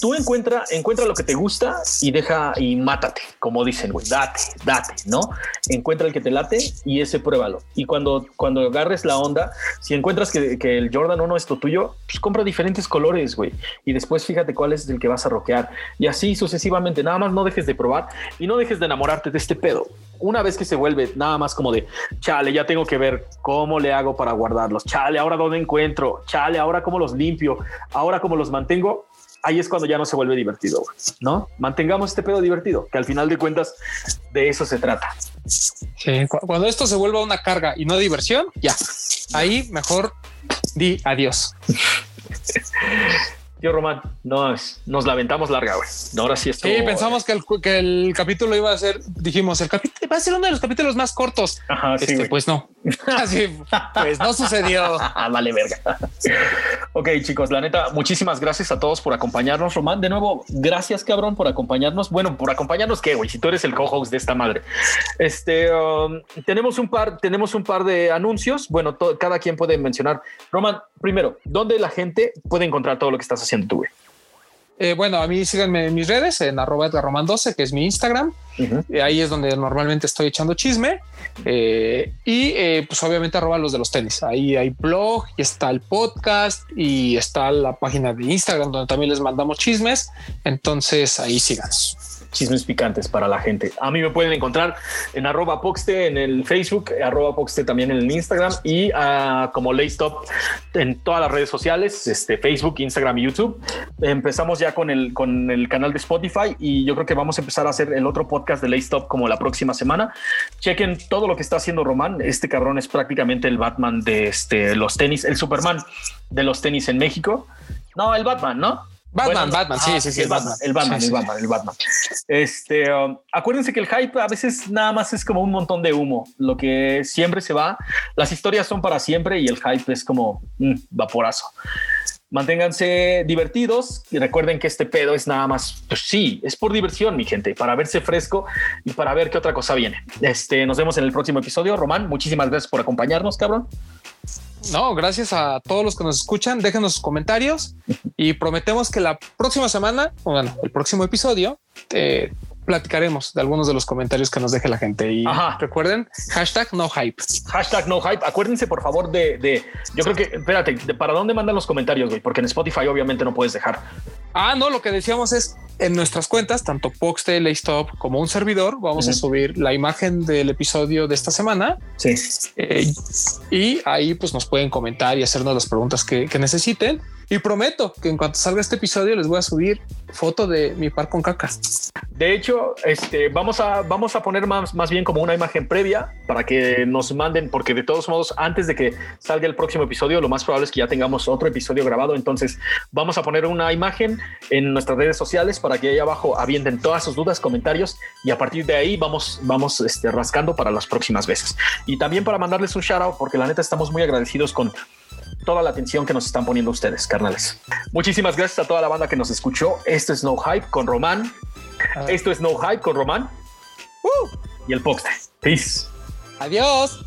tú encuentra, encuentra lo que te gusta y deja y mátate, como dicen, güey, date, date, ¿no? Encuentra el que te late y ese pruébalo. Y cuando, cuando agarres la onda, si encuentras que, el Jordan 1 es lo tuyo, pues compra diferentes colores, güey. Y después fíjate cuál es el que vas a roquear. Y así sucesivamente, nada más no dejes de probar y no dejes de enamorarte de este pedo. Una vez que se vuelve nada más como de, chale, ya tengo que ver cómo le hago para guardarlos. Chale, ahora dónde encuentro. Chale, ahora cómo los limpio. Ahora cómo los mantengo ahí es cuando ya no se vuelve divertido, güey, ¿no? Mantengamos este pedo divertido, que al final de cuentas de eso se trata. Sí, cu- cuando esto se vuelva una carga y no diversión, ya ahí mejor di adiós. Tío Román, nos, nos la aventamos larga, güey. Ahora sí esto. Sí, pensamos que el, que el capítulo iba a ser, dijimos, el capítulo va a ser uno de los capítulos más cortos. Ajá, sí, Este, pues no, Así, pues no sucedió. Ah, vale, verga. ok, chicos, la neta, muchísimas gracias a todos por acompañarnos. Román, de nuevo, gracias, cabrón, por acompañarnos. Bueno, por acompañarnos, ¿qué, güey? Si tú eres el co-host de esta madre. Este, um, tenemos un par, tenemos un par de anuncios. Bueno, cada quien puede mencionar. Román, primero, ¿dónde la gente puede encontrar todo lo que estás haciendo güey? Eh, bueno, a mí síganme en mis redes, en arroba Edgarroman 12, que es mi Instagram. Eh, ahí es donde normalmente estoy echando chisme. Eh, y eh, pues obviamente arroba los de los tenis. Ahí hay blog y está el podcast y está la página de Instagram donde también les mandamos chismes. Entonces ahí síganos. Chismes picantes para la gente. A mí me pueden encontrar en arroba Poxte en el Facebook, arroba Poxte también en el Instagram y uh, como Laystop en todas las redes sociales, este, Facebook, Instagram y YouTube. Empezamos ya con el, con el canal de Spotify y yo creo que vamos a empezar a hacer el otro podcast de Laystop como la próxima semana. Chequen todo lo que está haciendo Román. Este cabrón es prácticamente el Batman de este, los tenis, el Superman de los tenis en México. No, el Batman, ¿no? Batman, Batman, sí, sí, sí, el Batman, el Batman, el Batman, el Batman. Este, um, acuérdense que el hype a veces nada más es como un montón de humo, lo que siempre se va. Las historias son para siempre y el hype es como mm, vaporazo. Manténganse divertidos y recuerden que este pedo es nada más, pues sí, es por diversión, mi gente, para verse fresco y para ver qué otra cosa viene. Este, nos vemos en el próximo episodio. Román, muchísimas gracias por acompañarnos, cabrón. No, gracias a todos los que nos escuchan. Déjenos sus comentarios y prometemos que la próxima semana, bueno, el próximo episodio, eh, platicaremos de algunos de los comentarios que nos deje la gente. Y recuerden, hashtag no hype. Hashtag no hype. Acuérdense, por favor, de, de yo creo que, espérate, ¿para dónde mandan los comentarios, güey? Porque en Spotify obviamente no puedes dejar. Ah, no, lo que decíamos es en nuestras cuentas, tanto Poxte, Laystop como un servidor, vamos a subir la imagen del episodio de esta semana. Sí. Eh, y ahí pues nos pueden comentar y hacernos las preguntas que, que necesiten. Y prometo que en cuanto salga este episodio les voy a subir foto de mi par con caca. De hecho, este, vamos, a, vamos a poner más, más bien como una imagen previa para que nos manden, porque de todos modos, antes de que salga el próximo episodio, lo más probable es que ya tengamos otro episodio grabado. Entonces, vamos a poner una imagen en nuestras redes sociales para que ahí abajo avienten todas sus dudas, comentarios y a partir de ahí vamos, vamos este, rascando para las próximas veces. Y también para mandarles un shout out, porque la neta estamos muy agradecidos con toda la atención que nos están poniendo ustedes, carnales. Muchísimas gracias a toda la banda que nos escuchó. Esto es No Hype con Román. Esto es No Hype con Román. Uh. y el Poxte. Peace. Adiós.